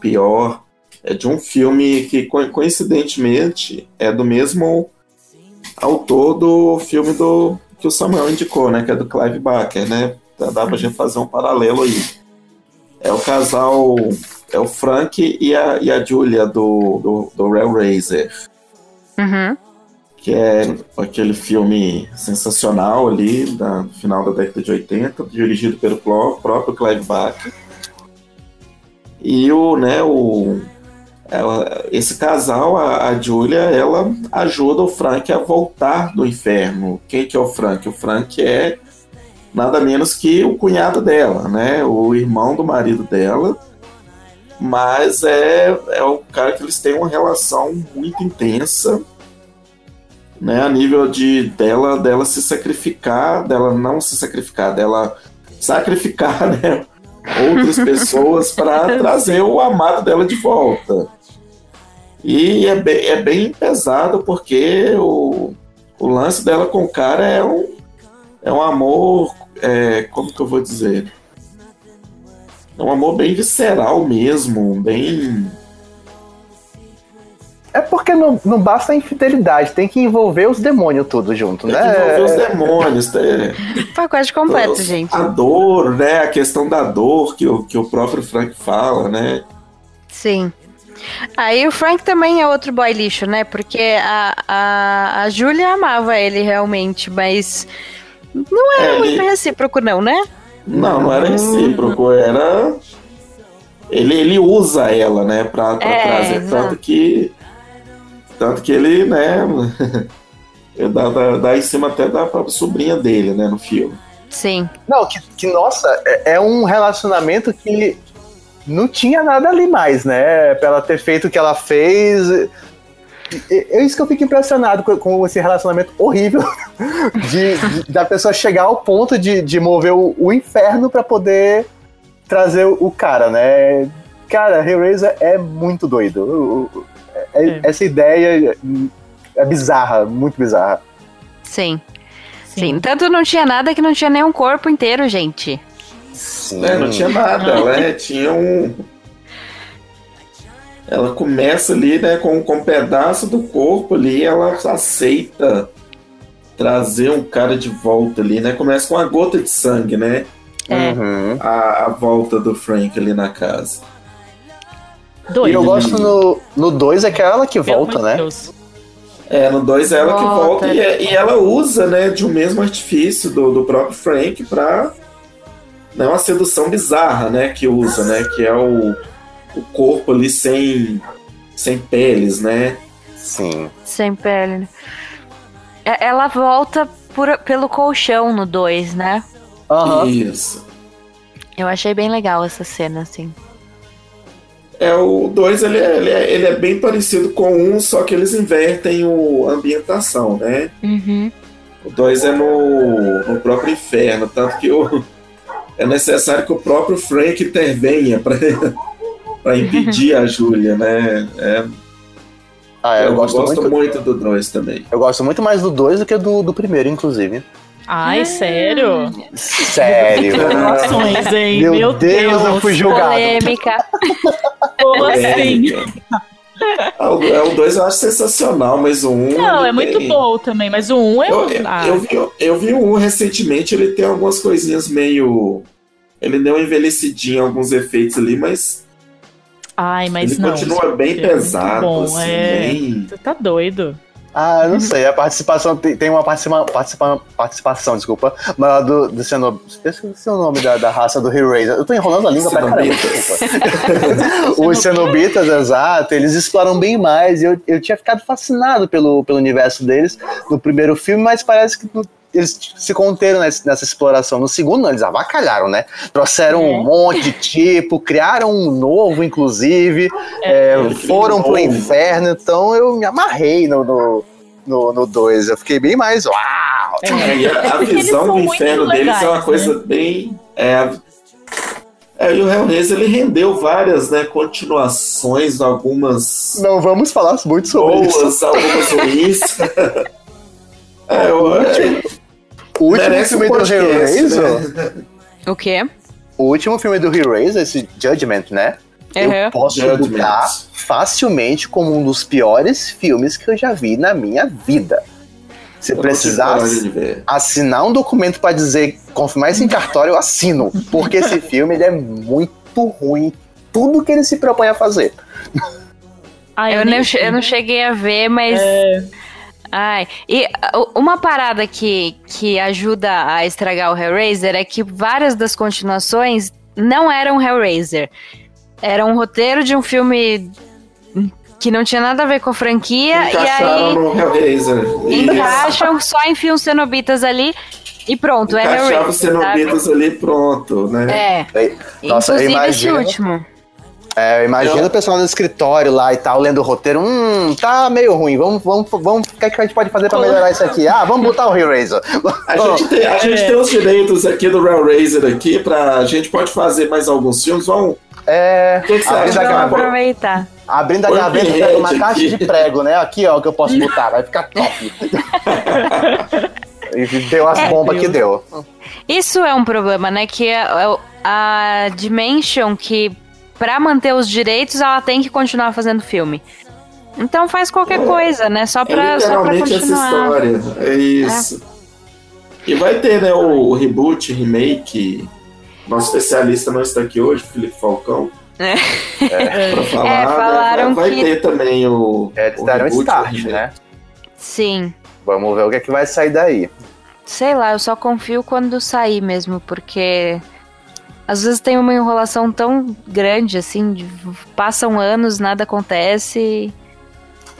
pior, é de um filme que coincidentemente é do mesmo autor do filme do que o Samuel indicou, né? Que é do Clive Barker, né? Dá pra gente fazer um paralelo aí. É o casal, é o Frank e a, e a Julia do, do, do Railrazer. Uhum. Que é aquele filme sensacional ali, da, final da década de 80, dirigido pelo próprio Clive Barker. E o, né, o, ela, esse casal, a, a Julia, ela ajuda o Frank a voltar do inferno. Quem que é o Frank? O Frank é nada menos que o cunhado dela, né? O irmão do marido dela mas é, é o cara que eles têm uma relação muito intensa, né? A nível de dela, dela se sacrificar, dela não se sacrificar, dela sacrificar, né? Outras pessoas para trazer o amado dela de volta. E é bem, é bem pesado porque o, o lance dela com o cara é um, é um amor, é, como que eu vou dizer? É um amor bem visceral mesmo, bem. É porque não, não basta a infidelidade, tem que envolver os demônios tudo junto, tem né? Que envolver os demônios. Tem... Pacote completo, gente. A dor, né? A questão da dor que o, que o próprio Frank fala, né? Sim. Aí o Frank também é outro boy lixo, né? Porque a, a, a Julia amava ele realmente, mas não era é, muito ele... recíproco, não, né? Não, não era recíproco, era. Ele, ele usa ela, né, pra, pra é, trazer. Tanto que. Tanto que ele, né. dá, dá, dá em cima até da própria sobrinha dele, né, no filme. Sim. Não, que, que nossa, é, é um relacionamento que não tinha nada ali mais, né? Pra ela ter feito o que ela fez. É isso que eu fico impressionado com, com esse relacionamento horrível de, de, da pessoa chegar ao ponto de, de mover o, o inferno para poder trazer o, o, cara, né? Cara, Hellraiser é muito doido. É, é. Essa ideia é bizarra, muito bizarra. Sim. Sim. Sim. Tanto não tinha nada que não tinha nem um corpo inteiro, gente. Sim. É, não tinha nada. Ela é, tinha um. Ela começa ali, né, com, com um pedaço do corpo ali, ela aceita trazer um cara de volta ali, né? Começa com uma gota de sangue, né? É. Uhum. A, a volta do Frank ali na casa. Doido. E eu gosto no 2 é que é ela que volta, né? Deus. É, no 2 é ela volta. que volta e, e, ela usa, né, de um mesmo artifício do, do próprio Frank pra não é uma sedução bizarra, né, que usa, né, que é o, o corpo ali sem, sem peles, né? Sim. Sem pele. É, ela volta por, pelo colchão no 2, né? Uhum. Isso. Eu achei bem legal essa cena, assim. É, o 2 ele, é, ele, é, ele é bem parecido com um, só que eles invertem o, a ambientação, né? Uhum. O 2 é no, no próprio inferno, tanto que o, é necessário que o próprio Frank intervenha para impedir a Júlia, né? É, ah, é, eu, eu, gosto, gosto muito, muito, do 2 também. Eu gosto muito mais do 2 do que do, do primeiro, inclusive. Ai, sério? Sério. Informações, hein? Meu, Meu Deus, Deus, eu fui julgado. Polêmica. Como assim? Ah, o 2 eu acho sensacional, mas o 1. Um, não, é muito bom também, mas o 1 um é. Eu, eu, ah. eu, vi, eu vi o 1 um recentemente, ele tem algumas coisinhas meio. Ele deu uma envelhecidinha, alguns efeitos ali, mas. Ai, mas ele não. continua bem é pesado. Bom, assim, é... bem... Você tá doido. Ah, não sei. A participação tem, tem uma participa, participa, participação, desculpa, mas do, do Cenob... Esqueci o nome da, da raça do Hellraiser. Eu tô enrolando a língua pra caramba, Os Cenobitas, exato, eles exploram bem mais. Eu, eu tinha ficado fascinado pelo, pelo universo deles no primeiro filme, mas parece que no eles se conteram nessa, nessa, exploração. No segundo, não, eles avacalharam, né? Trouxeram é. um monte de tipo, criaram um novo, inclusive, é, é, foram pro inferno. Então eu me amarrei no, no no 2. Eu fiquei bem mais. Uau! É, a, a visão do inferno deles é uma coisa né? bem. É, é, e o Hellraiser ele rendeu várias né, continuações, algumas. Não vamos falar muito sobre boas, isso. Algumas ruins. é, eu, é, o último Merece filme um do Hellraiser. Né? O quê? O último filme do Hellraiser, esse Judgment, né? Uhum. Eu posso botar facilmente como um dos piores filmes que eu já vi na minha vida. Se precisar assinar um documento para dizer, confirmar isso em cartório, eu assino. Porque esse filme ele é muito ruim. Tudo que ele se propõe a fazer. Ah, eu, eu, não, eu não cheguei a ver, mas. É... Ai, e uma parada que, que ajuda a estragar o Hellraiser é que várias das continuações não eram Hellraiser. Era um roteiro de um filme que não tinha nada a ver com a franquia. Encaixaram e aí. No Hellraiser. Encaixam, só enfiam cenobitas ali. E pronto, é Hellraiser. Encaixava os cenobitas ali pronto, né? É. Nossa, Inclusive imagino... esse último. É, imagina o pessoal no escritório lá e tal, lendo o roteiro. Hum, tá meio ruim. Vamos, vamos, vamos. O que, é que a gente pode fazer pra melhorar isso aqui? Ah, vamos botar o Hellraiser. A, gente, tem, a gente tem os direitos aqui do Hellraiser aqui pra. A gente pode fazer mais alguns filmes. Vamos. É. O que, que você acha? Vamos aproveitar. Abrindo a gaveta, pega uma caixa de prego, né? Aqui, ó, que eu posso botar. Vai ficar top. e deu as bombas que deu. Isso é um problema, né? Que a, é, é a Dimension, que para manter os direitos, ela tem que continuar fazendo filme. Então faz qualquer é, coisa, né? Só pra, é literalmente só pra essa história. É isso. É. E vai ter, né, o reboot, remake. Nosso especialista não está aqui hoje, Felipe Falcão. É. é. Pra falar, é, falaram né, vai, vai ter também o. É, eles deram start, né? Sim. Vamos ver o que é que vai sair daí. Sei lá, eu só confio quando sair mesmo, porque às vezes tem uma enrolação tão grande assim, de, passam anos, nada acontece.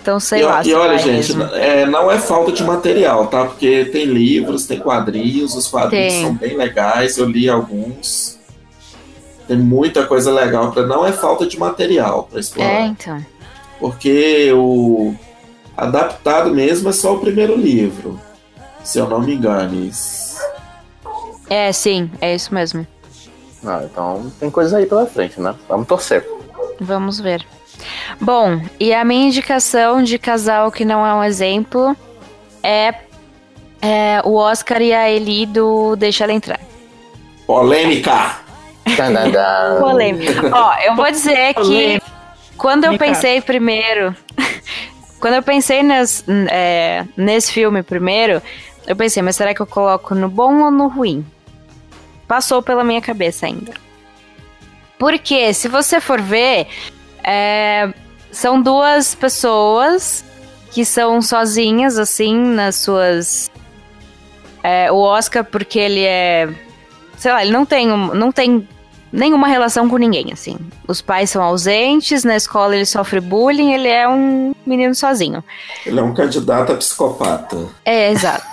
Então, sei e, lá. E olha, gente, é, não é falta de material, tá? Porque tem livros, tem quadrinhos, os quadrinhos tem. são bem legais, eu li alguns. Tem muita coisa legal, pra, não é falta de material para explorar. É, então. Porque o adaptado mesmo é só o primeiro livro, se eu não me engano. É, sim, é isso mesmo. Ah, então tem coisa aí pela frente, né? Vamos torcer. Vamos ver. Bom, e a minha indicação de casal que não é um exemplo é, é o Oscar e a Eli do Deixa Ela Entrar. Polêmica! Polêmica. Ó, eu vou dizer que quando eu pensei primeiro. quando eu pensei nesse, é, nesse filme primeiro, eu pensei, mas será que eu coloco no bom ou no ruim? Passou pela minha cabeça ainda. Porque, se você for ver, é, são duas pessoas que são sozinhas, assim, nas suas. É, o Oscar, porque ele é. Sei lá, ele não tem, não tem nenhuma relação com ninguém, assim. Os pais são ausentes, na escola ele sofre bullying, ele é um menino sozinho. Ele é um candidato a psicopata. É, exato.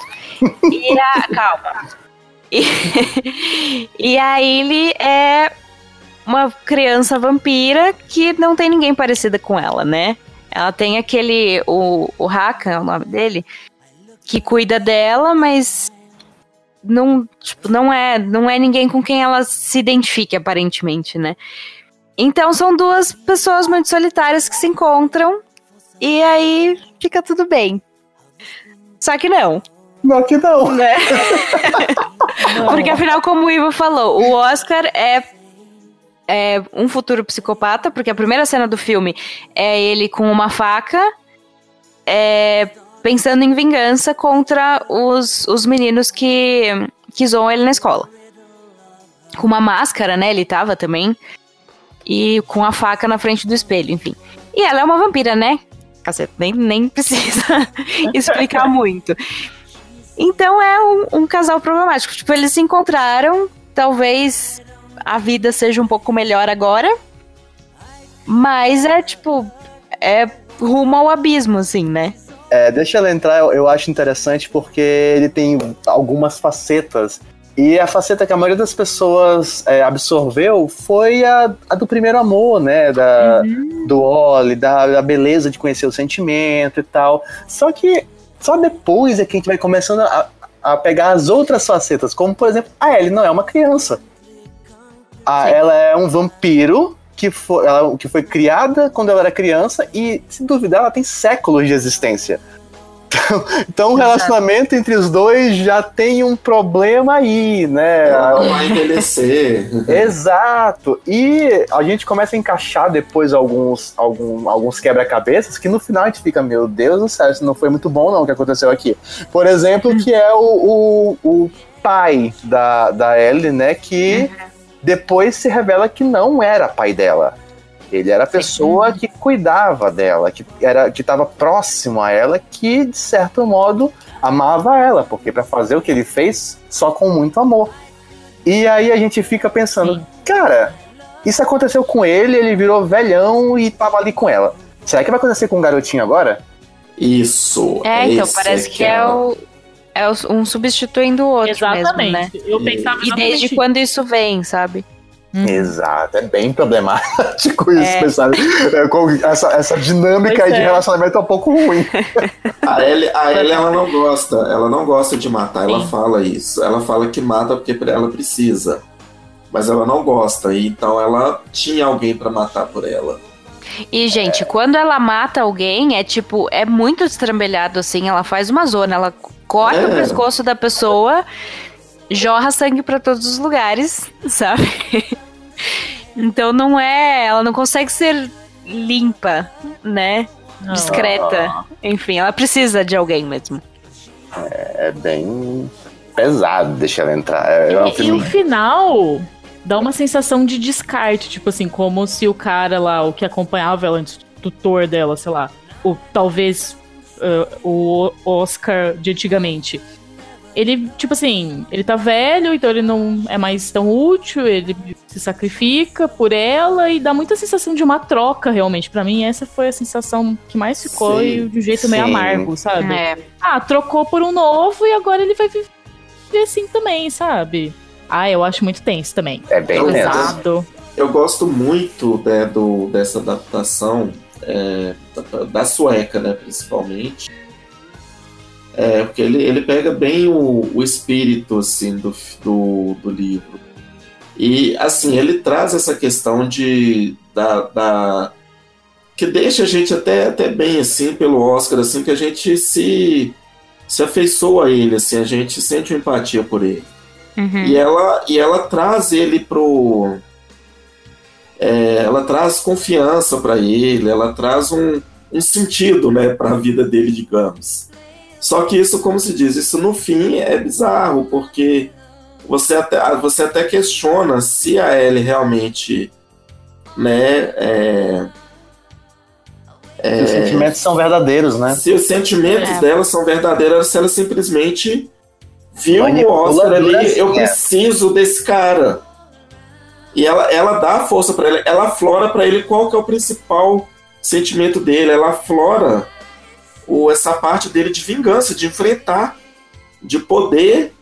e a. Calma. E, a Illy é uma criança vampira que não tem ninguém parecida com ela, né? Ela tem aquele. O, o Haka, é o nome dele, que cuida dela, mas não, tipo, não é, não é ninguém com quem ela se identifique, aparentemente, né? Então são duas pessoas muito solitárias que se encontram e aí fica tudo bem. Só que não. Não que não. Né? Porque afinal, como o Ivo falou, o Oscar é é um futuro psicopata, porque a primeira cena do filme é ele com uma faca, é, pensando em vingança contra os, os meninos que, que zoam ele na escola. Com uma máscara, né? Ele tava também. E com a faca na frente do espelho, enfim. E ela é uma vampira, né? Caceta, nem, nem precisa explicar muito. Então é um, um casal problemático. Tipo, eles se encontraram, talvez a vida seja um pouco melhor agora. Mas é tipo, é rumo ao abismo, assim, né? É, deixa ela entrar, eu, eu acho interessante porque ele tem algumas facetas. E a faceta que a maioria das pessoas é, absorveu foi a, a, do primeiro amor, né? Da, uhum. Do Oli, da, da, beleza de conhecer o sentimento e tal. Só que só depois é que a gente vai começando a, a pegar as outras facetas, como por exemplo, a Ellie não é uma criança. Ah, ela é um vampiro que foi, ela, que foi criada quando ela era criança e, se duvidar, ela tem séculos de existência. Então, então o relacionamento entre os dois já tem um problema aí, né? Ela vai envelhecer. Exato. E a gente começa a encaixar depois alguns, algum, alguns quebra-cabeças que no final a gente fica, meu Deus do céu, isso não foi muito bom não o que aconteceu aqui. Por exemplo, que é o, o, o pai da, da Ellie, né? Que uhum depois se revela que não era pai dela. Ele era a pessoa que cuidava dela, que era que estava próximo a ela, que de certo modo amava ela, porque para fazer o que ele fez só com muito amor. E aí a gente fica pensando, Sim. cara, isso aconteceu com ele, ele virou velhão e tava ali com ela. Será que vai acontecer com o garotinho agora? Isso. É, então parece que é, é o, é um substituindo o outro exatamente. mesmo, né? Eu pensava E desde quando isso vem, sabe? Hum. Exato, é bem problemático isso, é. pensar. É, essa, essa dinâmica aí de é. relacionamento é um pouco ruim. A Ellie, a Ellie ela não gosta, ela não gosta de matar, ela Sim. fala isso. Ela fala que mata porque ela precisa. Mas ela não gosta, então ela tinha alguém para matar por ela. E, gente, é. quando ela mata alguém, é tipo, é muito estrambelhado assim, ela faz uma zona, ela corta é. o pescoço da pessoa, jorra sangue para todos os lugares, sabe? Então não é, ela não consegue ser limpa, né? Discreta. Enfim, ela precisa de alguém mesmo. É bem pesado deixar ela entrar. É, é um filme... E o final dá uma sensação de descarte, tipo assim, como se o cara lá, o que acompanhava ela antes, o tutor dela, sei lá, o talvez uh, o Oscar de antigamente. Ele, tipo assim, ele tá velho, então ele não é mais tão útil, ele se sacrifica por ela e dá muita sensação de uma troca, realmente. para mim, essa foi a sensação que mais ficou sim, e de um jeito sim. meio amargo, sabe? É. Ah, trocou por um novo e agora ele vai viver assim também, sabe? Ah, eu acho muito tenso também. É bem pesado. Eu gosto muito né, do, dessa adaptação é, da, da, sueca, né, principalmente. É, porque ele, ele pega bem o, o espírito assim, do, do, do livro. E assim, ele traz essa questão de da, da, que deixa a gente até, até bem assim pelo Oscar, assim, que a gente se, se afeiçoa a ele, assim, a gente sente empatia por ele. Uhum. E, ela, e ela traz ele pro. É, ela traz confiança para ele, ela traz um, um sentido né, para a vida dele, digamos. Só que isso, como se diz, isso no fim é bizarro, porque você até, você até questiona se a Ellie realmente. Né, é, é, os sentimentos são verdadeiros, né? Se os sentimentos é. dela são verdadeiros, se ela simplesmente viu o Oscar ali, eu preciso desse cara. E ela, ela dá força para ele, ela aflora para ele qual que é o principal sentimento dele, ela aflora o, essa parte dele de vingança, de enfrentar, de poder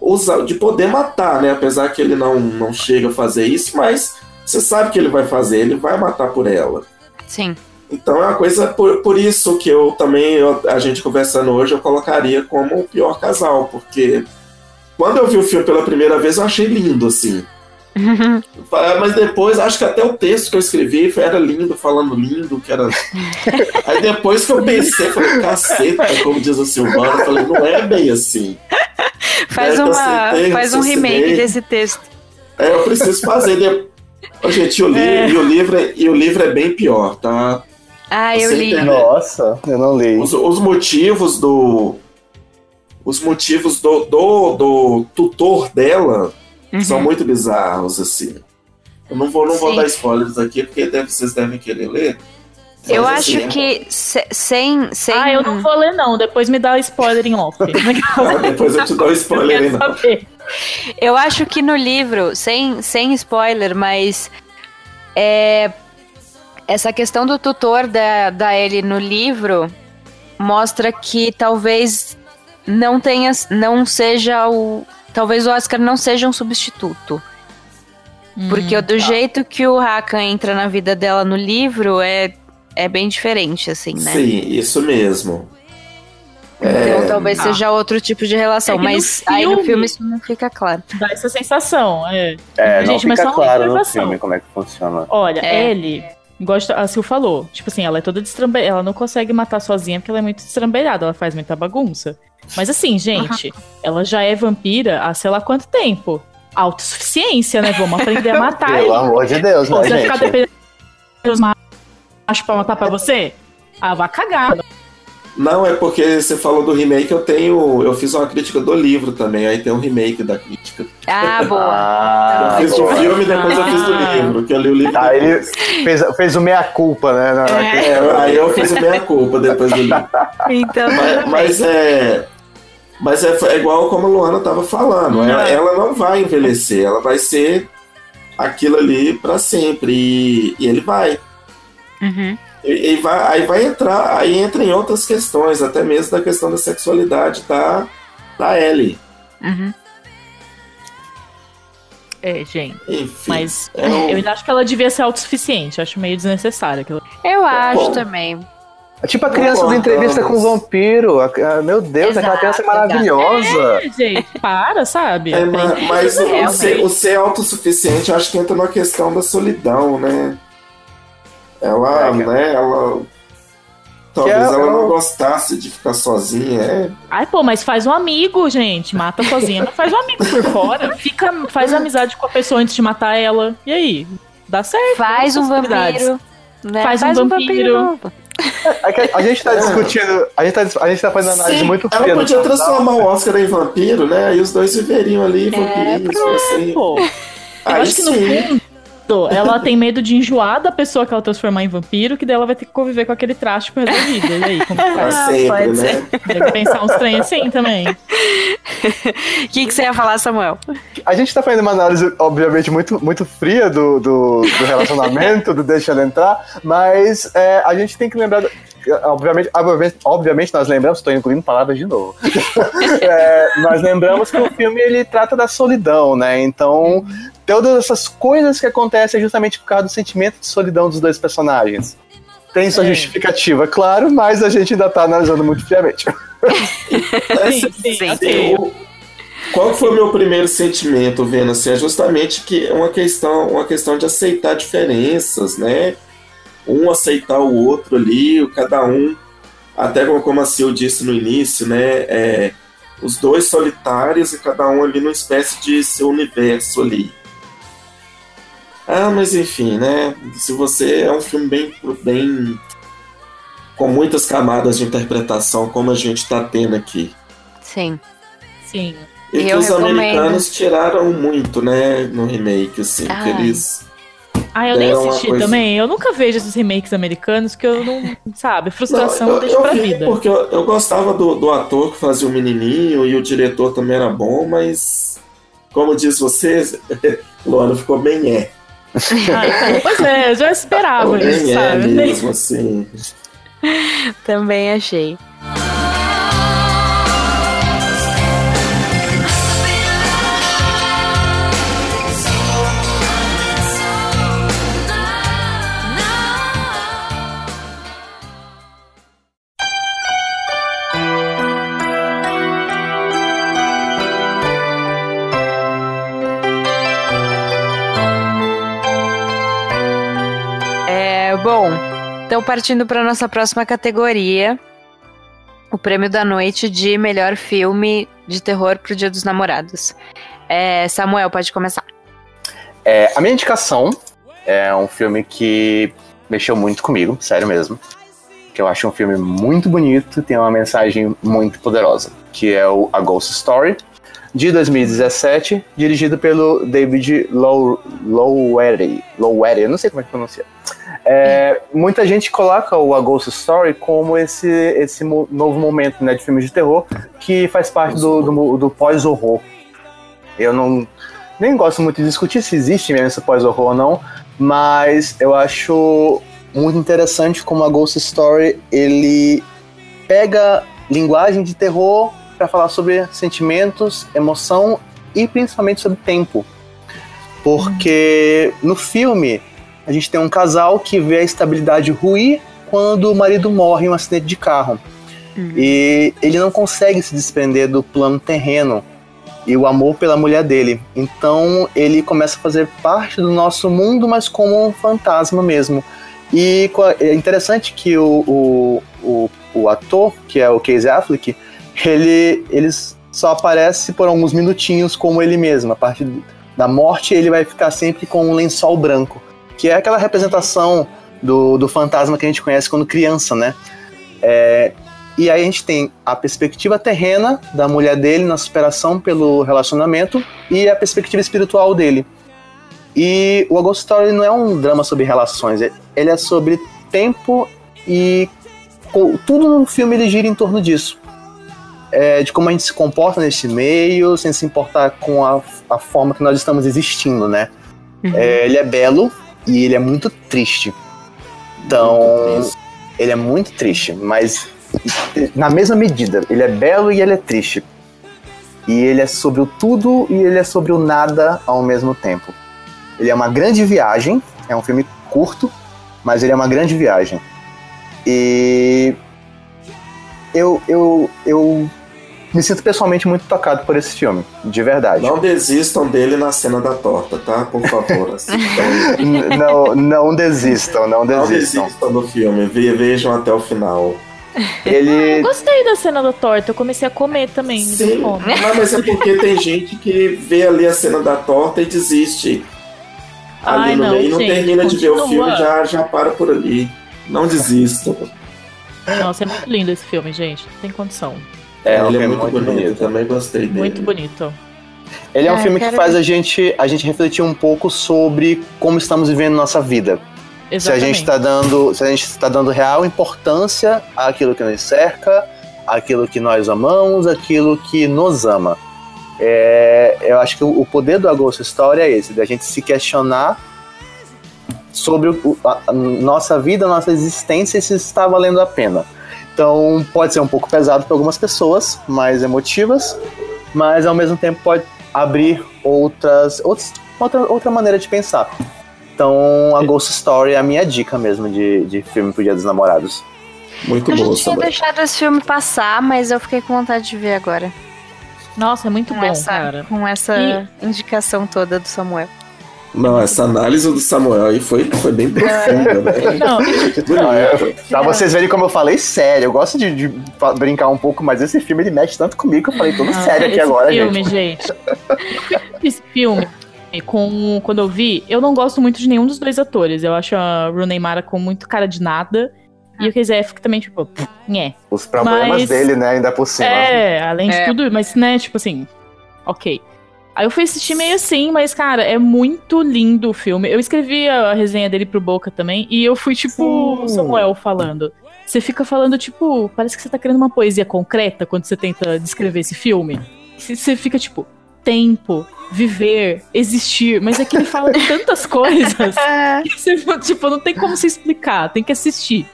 usar, de poder matar, né? Apesar que ele não, não chega a fazer isso, mas você sabe que ele vai fazer, ele vai matar por ela. Sim. Então é uma coisa por, por isso que eu também, eu, a gente conversando hoje, eu colocaria como o pior casal, porque quando eu vi o filme pela primeira vez, eu achei lindo, assim. Mas depois, acho que até o texto que eu escrevi era lindo, falando lindo, que era. Aí depois que eu pensei, falei, caceta, como diz o Silvano, eu falei, não é bem assim. Faz, uma, faz um remake desse texto. É, eu preciso fazer. De... Oh, gente, o, li é. e o, livro é, e o livro é bem pior, tá? Ah, eu li. Nossa, eu não li. Os, os, motivos do. Os motivos do, do, do tutor dela uhum. são muito bizarros, assim. Eu não vou, não vou dar spoilers aqui, porque deve, vocês devem querer ler. Eu assim, acho que sem, sem. Ah, eu não vou ler, não. Depois me dá spoiler em off. ah, depois eu te dou spoiler aí, não. Eu acho que no livro, sem, sem spoiler, mas. É, essa questão do tutor da, da Ellie no livro mostra que talvez não tenha, não seja o, talvez o Oscar não seja um substituto. Hum, Porque do tá. jeito que o Hakan entra na vida dela no livro é, é bem diferente, assim, né? Sim, isso mesmo. Então é... talvez ah. seja outro tipo de relação, é mas no aí no filme isso não fica claro. Dá essa sensação, é. É, Gente, não fica claro no filme como é que funciona. Olha, é. ele Gosto, a Sil falou, tipo assim, ela é toda destrambelhada, ela não consegue matar sozinha porque ela é muito destrambelhada, ela faz muita bagunça. Mas assim, gente, ela já é vampira há sei lá quanto tempo. Autossuficiência, né? Vamos aprender a matar. Pelo amor de Deus, Pô, né, você gente? Você vai ficar dependendo dos machos pra matar pra você? Ah, vai cagar. Não, é porque você falou do remake, eu tenho. Eu fiz uma crítica do livro também, aí tem um remake da crítica. Ah, boa. Ah, eu fiz boa. o filme e depois eu fiz o ah. livro, que eu li o livro. Ah, ele fez, fez o meia-culpa, né? É. É, aí eu fiz o meia-culpa depois do livro. Então, mas, mas é. Mas é, é, igual como a Luana estava falando, ela, ela, não vai envelhecer, ela vai ser aquilo ali para sempre. E, e, ele vai. Uhum. E, e, vai, aí vai entrar, aí entra em outras questões, até mesmo da questão da sexualidade da, da Ellie. Uhum. É, gente. Enfim, mas é um... eu ainda acho que ela devia ser autossuficiente. Acho meio desnecessário aquilo. Eu acho Bom, também. É tipo a criança da entrevista com o vampiro. meu Deus, exato, aquela criança é maravilhosa. É, gente, para, sabe? É, mas, mas o, ser, o ser autossuficiente, eu acho que entra na questão da solidão, né? Ela, é, né, ela. Talvez é, ela não gostasse de ficar sozinha, é. Ai, pô, mas faz um amigo, gente. Mata sozinha, mas faz um amigo por fora. Fica, faz amizade com a pessoa antes de matar ela. E aí? Dá certo. Faz um vampiro. Né? Faz, faz, um, vampiro. Um vampiro. É a gente tá discutindo, a gente tá, a gente tá fazendo análise Sim, muito Ela podia transformar o Oscar em vampiro, né? E os dois viveriam ali, é, vampirinhos, assim. Pô. Eu acho que no fundo ela tem medo de enjoar da pessoa que ela transformar em vampiro, que daí ela vai ter que conviver com aquele traste pro resto da vida. E aí, como ah, sempre, pode né? ser. Deve pensar uns trem assim também. O que, que você ia falar, Samuel? A gente tá fazendo uma análise, obviamente, muito, muito fria do, do, do relacionamento, do deixa ela entrar, mas é, a gente tem que lembrar obviamente, obviamente, obviamente nós lembramos, estou incluindo palavras de novo. é, nós lembramos que o filme ele trata da solidão, né? Então, todas essas coisas que acontecem é justamente por causa do sentimento de solidão dos dois personagens. Tem sua é. justificativa, claro, mas a gente ainda está analisando muito friamente. sim, sim, assim, qual foi o meu primeiro sentimento vendo assim? É justamente que é uma questão, uma questão de aceitar diferenças, né? Um aceitar o outro ali, cada um, até como a Sil disse no início, né? É, os dois solitários e cada um ali numa espécie de seu universo ali. Ah, mas enfim, né? Se você é um filme bem, bem com muitas camadas de interpretação, como a gente está tendo aqui. Sim. Sim. E, que os recomendo. americanos tiraram muito, né, no remake, assim, que eles ah, eu nem assisti coisa... também. Eu nunca vejo esses remakes americanos que eu não. Sabe, frustração não, eu, deixa eu pra vida. Porque eu, eu gostava do, do ator que fazia o menininho e o diretor também era bom, mas. Como diz você, Luana ficou bem é. Ah, então, pois é, eu já esperava isso, bem sabe? É mesmo, assim. também achei. Então partindo para nossa próxima categoria, o prêmio da noite de melhor filme de terror pro Dia dos Namorados. É, Samuel, pode começar. É, a minha indicação é um filme que mexeu muito comigo, sério mesmo. Que eu acho um filme muito bonito, tem uma mensagem muito poderosa, que é o A Ghost Story, de 2017, dirigido pelo David Low, Lowery. Lowery, eu não sei como é que pronuncia. É, muita gente coloca o A Ghost Story como esse, esse novo momento né, de filmes de terror que faz parte do, do, do pós-horror. Eu não nem gosto muito de discutir se existe mesmo esse pós-horror ou não, mas eu acho muito interessante como a Ghost Story ele pega linguagem de terror para falar sobre sentimentos, emoção e principalmente sobre tempo. Porque no filme a gente tem um casal que vê a estabilidade ruir quando o marido morre em um acidente de carro. Uhum. E ele não consegue se desprender do plano terreno e o amor pela mulher dele. Então ele começa a fazer parte do nosso mundo, mas como um fantasma mesmo. E é interessante que o, o, o, o ator, que é o Casey Affleck, ele, ele só aparece por alguns minutinhos como ele mesmo. A partir da morte, ele vai ficar sempre com um lençol branco que é aquela representação do, do fantasma que a gente conhece quando criança, né? É, e aí a gente tem a perspectiva terrena da mulher dele na superação pelo relacionamento e a perspectiva espiritual dele. E o A Ghost Story não é um drama sobre relações, é, ele é sobre tempo e tudo no filme ele gira em torno disso. É, de como a gente se comporta nesse meio, sem se importar com a, a forma que nós estamos existindo, né? Uhum. É, ele é belo, e ele é muito triste. Então, ele é muito triste, mas na mesma medida, ele é belo e ele é triste. E ele é sobre o tudo e ele é sobre o nada ao mesmo tempo. Ele é uma grande viagem, é um filme curto, mas ele é uma grande viagem. E eu, eu, eu me sinto pessoalmente muito tocado por esse filme, de verdade. Não desistam dele na cena da torta, tá? Por favor. Assim, não, não desistam, não desistam. Não desistam do filme, vejam até o final. Ele... Eu gostei da cena da torta, eu comecei a comer também. Sim, não, mas é porque tem gente que vê ali a cena da torta e desiste. Ali Ai, no não, meio não termina continua. de ver o filme já já para por ali. Não desistam. Nossa, é muito lindo esse filme, gente. Não tem condição. É, ele é muito, muito bonito. bonito. Também gostei dele. Muito bonito. Ele é um ah, filme que faz a gente, a gente refletir um pouco sobre como estamos vivendo nossa vida. Exatamente. Se a gente está dando, se a gente está dando real importância àquilo que nos cerca, àquilo que nós amamos, àquilo que nos ama. É, eu acho que o poder do A Ghost Story é esse, da gente se questionar sobre o, a, nossa vida, nossa existência e se está valendo a pena. Então pode ser um pouco pesado para algumas pessoas, mais emotivas, mas ao mesmo tempo pode abrir outras, outras outra, outra maneira de pensar. Então a Ghost Story é a minha dica mesmo de, de filme pro Dia dos Namorados. Muito bom. Eu já tinha deixado esse filme passar, mas eu fiquei com vontade de ver agora. Nossa, é muito com bom, essa, cara. Com essa e... indicação toda do Samuel. Não, essa análise do Samuel aí foi, foi bem profunda, né? Não, não é, pra vocês verem como eu falei sério, eu gosto de, de, brincar um pouco, mas esse filme ele mexe tanto comigo que eu falei todo sério aqui agora, filme, gente. Esse filme, com, quando eu vi, eu não gosto muito de nenhum dos dois atores. Eu acho a Rooney Mara com muito cara de nada. E o Chris Effick também, tipo, nhé. Os problemas mas, dele, né, ainda por cima. É, além de é. tudo, mas, né, tipo assim, ok. Aí eu fui assistir meio assim, mas, cara, é muito lindo o filme. Eu escrevi a resenha dele pro Boca também, e eu fui, tipo, Sim. Samuel falando. Você fica falando, tipo, parece que você tá querendo uma poesia concreta quando você tenta descrever esse filme. Você fica, tipo, tempo, viver, existir, mas é que ele fala de tantas coisas que você, tipo, não tem como se explicar, tem que assistir.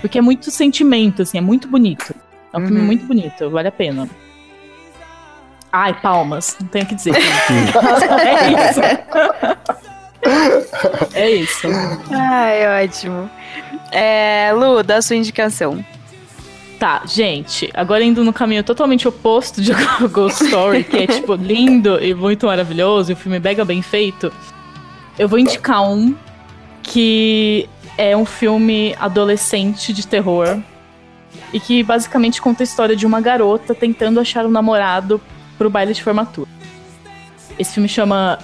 Porque é muito sentimento, assim, é muito bonito. É um uhum. filme muito bonito, vale a pena. Ai, palmas. Não tenho o que dizer. é isso. é isso. Ai, ótimo. É, Lu, dá sua indicação. Tá, gente, agora indo no caminho totalmente oposto de Ghost Story, que é, tipo, lindo e muito maravilhoso, e o filme mega bem feito, eu vou indicar um que é um filme adolescente de terror e que basicamente conta a história de uma garota tentando achar um namorado pro baile de formatura. Esse filme chama.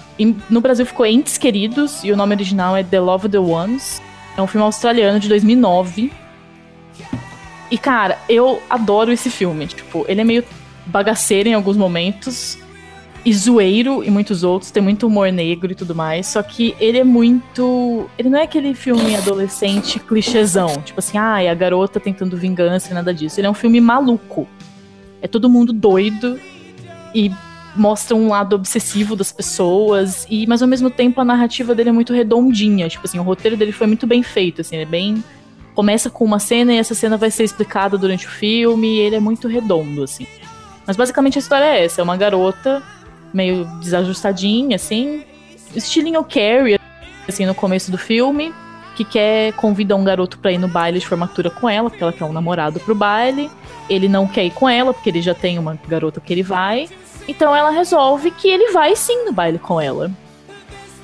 No Brasil ficou Entes Queridos e o nome original é The Love of the Ones. É um filme australiano de 2009. E, cara, eu adoro esse filme. Tipo, ele é meio bagaceiro em alguns momentos e zoeiro em muitos outros. Tem muito humor negro e tudo mais. Só que ele é muito. Ele não é aquele filme adolescente clichêzão. Tipo assim, ah, a garota tentando vingança e nada disso. Ele é um filme maluco. É todo mundo doido e mostra um lado obsessivo das pessoas e mas ao mesmo tempo a narrativa dele é muito redondinha, tipo assim, o roteiro dele foi muito bem feito, assim, é bem começa com uma cena e essa cena vai ser explicada durante o filme, e ele é muito redondo assim. Mas basicamente a história é essa, é uma garota meio desajustadinha assim, estilinho Carrie assim no começo do filme, que quer convidar um garoto para ir no baile de formatura com ela, porque ela quer um namorado pro baile. Ele não quer ir com ela, porque ele já tem uma garota que ele vai. Então ela resolve que ele vai sim no baile com ela.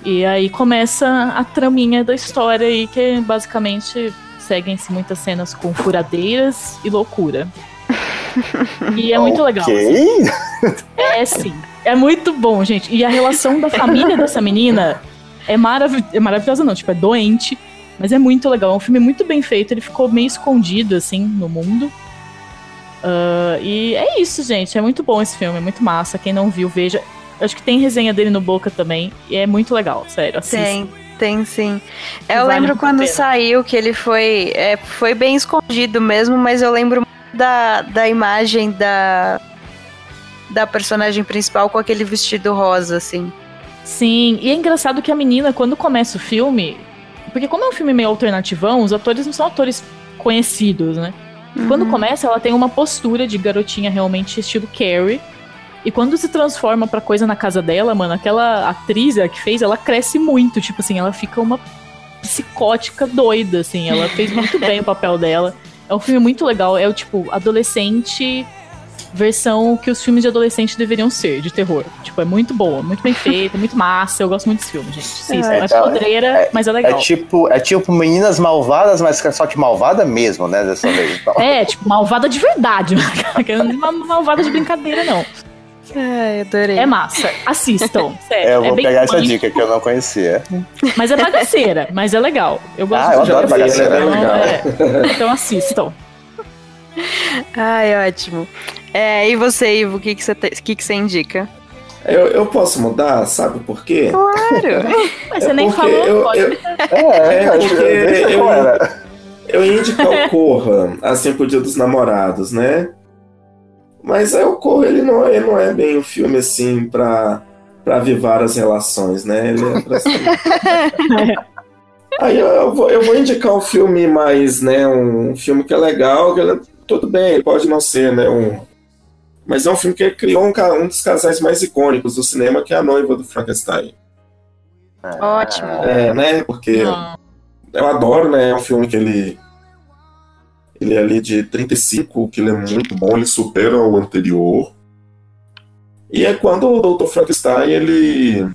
E aí começa a traminha da história aí, que basicamente seguem-se muitas cenas com furadeiras e loucura. E é muito legal. Assim. É sim. É muito bom, gente. E a relação da família dessa menina é, marav é maravilhosa, não, tipo, é doente. Mas é muito legal. É um filme muito bem feito. Ele ficou meio escondido, assim, no mundo. Uh, e é isso, gente. É muito bom esse filme, é muito massa. Quem não viu, veja. Acho que tem resenha dele no Boca também. E é muito legal, sério. Assista. Tem, tem sim. Eu vale lembro quando saiu que ele foi. É, foi bem escondido mesmo, mas eu lembro da, da imagem da. Da personagem principal com aquele vestido rosa, assim. Sim, e é engraçado que a menina, quando começa o filme. Porque, como é um filme meio alternativão, os atores não são atores conhecidos, né? Uhum. Quando começa, ela tem uma postura de garotinha realmente estilo Carrie. E quando se transforma pra coisa na casa dela, mano, aquela atriz que fez, ela cresce muito. Tipo assim, ela fica uma psicótica doida, assim. Ela fez muito bem o papel dela. É um filme muito legal. É o tipo, adolescente versão que os filmes de adolescente deveriam ser, de terror. Tipo, é muito boa, muito bem feita, muito massa. Eu gosto muito desse filme, gente. Sim, é, é, é podreira, é, mas é legal. É tipo, é tipo Meninas Malvadas, mas só que malvada mesmo, né, dessa vez. Então. É, tipo, malvada de verdade. Não é uma malvada de brincadeira, não. Ai, adorei. É massa. Assistam, sério. É, eu vou é pegar essa dica que eu não conhecia. Mas é bagaceira, mas é legal. Eu gosto ah, eu adoro bagaceira. Então, é, então assistam. Ai, ótimo. É, e você, Ivo, o que, que, você, te, que, que você indica? Eu, eu posso mudar, sabe por quê? Claro! Mas você é nem falou, eu, pode. Eu, é, é porque eu, eu ia indicar o Corra, assim, pro Dia dos Namorados, né? Mas é, o Corra, ele não, ele não é bem um filme, assim, pra, pra avivar as relações, né? Ele é pra Aí eu, eu, vou, eu vou indicar um filme mais, né, um filme que é legal, que ele, tudo bem, pode não ser, né, um... Mas é um filme que criou um, um dos casais mais icônicos do cinema, que é a noiva do Frankenstein. Ótimo. É, né, porque não. eu adoro, né, é um filme que ele... Ele é ali de 35, que ele é muito bom, ele supera o anterior. E é quando o Dr. Frankenstein, ele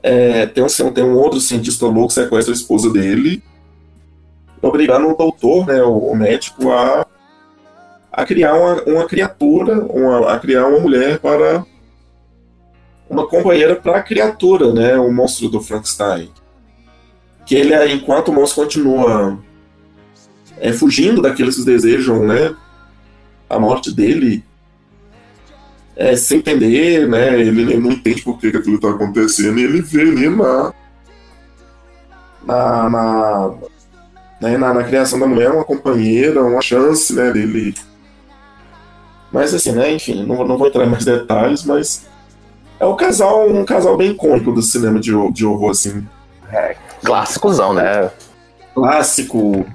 é, tem, um, tem um outro cientista louco que sequestra a esposa dele, obrigando o doutor, né, o, o médico, a, a criar uma, uma criatura, uma, a criar uma mulher para uma companheira para a criatura, né, o monstro do Frankenstein. Que ele, enquanto o monstro continua é, fugindo daqueles que desejam, né, a morte dele, é, sem entender, né? Ele, ele, não entende por que, aquilo está acontecendo e ele vê ali na. Na, na, né, na, na, criação da mulher uma companheira, uma chance, né, dele. Mas assim, né, enfim, não, não vou entrar em mais detalhes, mas é um casal, um casal bem icônico do cinema de, de horror, assim. É, clássicozão, né? Clássico.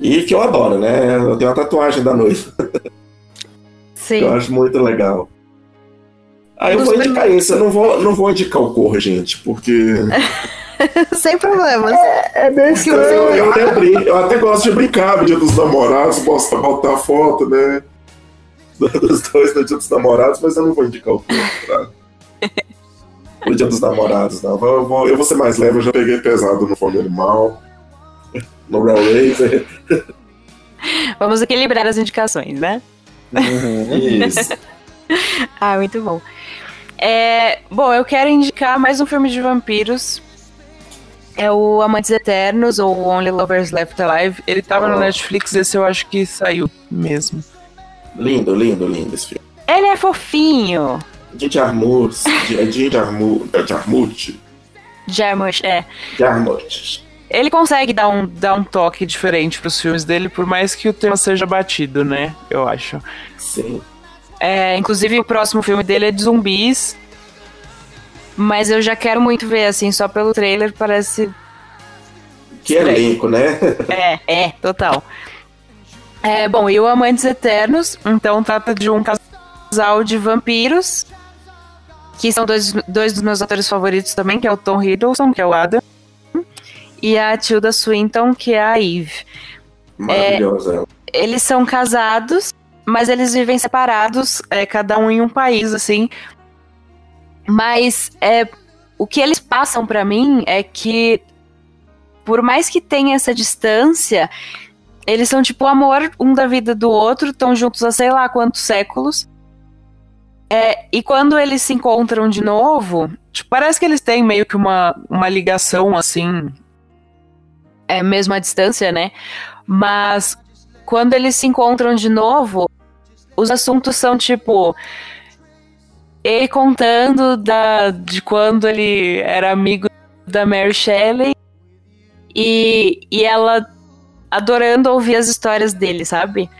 E que eu adoro, né? Eu tenho uma tatuagem da noiva. Sim. eu acho muito legal. Aí eu vou indicar isso, eu não vou, não vou indicar o Corra, gente, porque. Sem problemas. É, é bem estranho. Eu, eu, até brinco, eu até gosto de brincar no dia dos namorados, posso botar foto, né? Dos dois no dia dos namorados, mas eu não vou indicar o Corra pra... no dia dos namorados, não. Eu vou, eu vou ser mais leve, eu já peguei pesado no Fome Animal, no Rail Racer. Vamos equilibrar as indicações, né? Uhum, isso. ah, muito bom. É, bom, eu quero indicar mais um filme de vampiros. É o Amantes Eternos, ou Only Lovers Left Alive. Ele tava oh. no Netflix, esse eu acho que saiu mesmo. Lindo, lindo, lindo esse filme. Ele é fofinho. De Jarmuth. De Jarmuth. Jarmuth. Jarmuth, é. Jarmuth. Ele consegue dar um, dar um toque diferente pros filmes dele, por mais que o tema seja batido, né? Eu acho. Sim. É, inclusive, o próximo filme dele é de zumbis. Mas eu já quero muito ver, assim, só pelo trailer parece. Que elenco, né? é, é, total. É, bom, e o Amantes Eternos, então trata de um casal de vampiros, que são dois, dois dos meus atores favoritos também, que é o Tom Hiddleston, que é o Adam, e a Tilda Swinton, que é a Eve. Maravilhosa. É, eles são casados mas eles vivem separados, é, cada um em um país, assim. Mas é, o que eles passam para mim é que, por mais que tenha essa distância, eles são tipo amor um da vida do outro, estão juntos há sei lá quantos séculos. É, e quando eles se encontram de novo, tipo, parece que eles têm meio que uma, uma ligação assim. É mesmo à distância, né? Mas quando eles se encontram de novo, os assuntos são tipo ele contando da, de quando ele era amigo da Mary Shelley e, e ela adorando ouvir as histórias dele, sabe?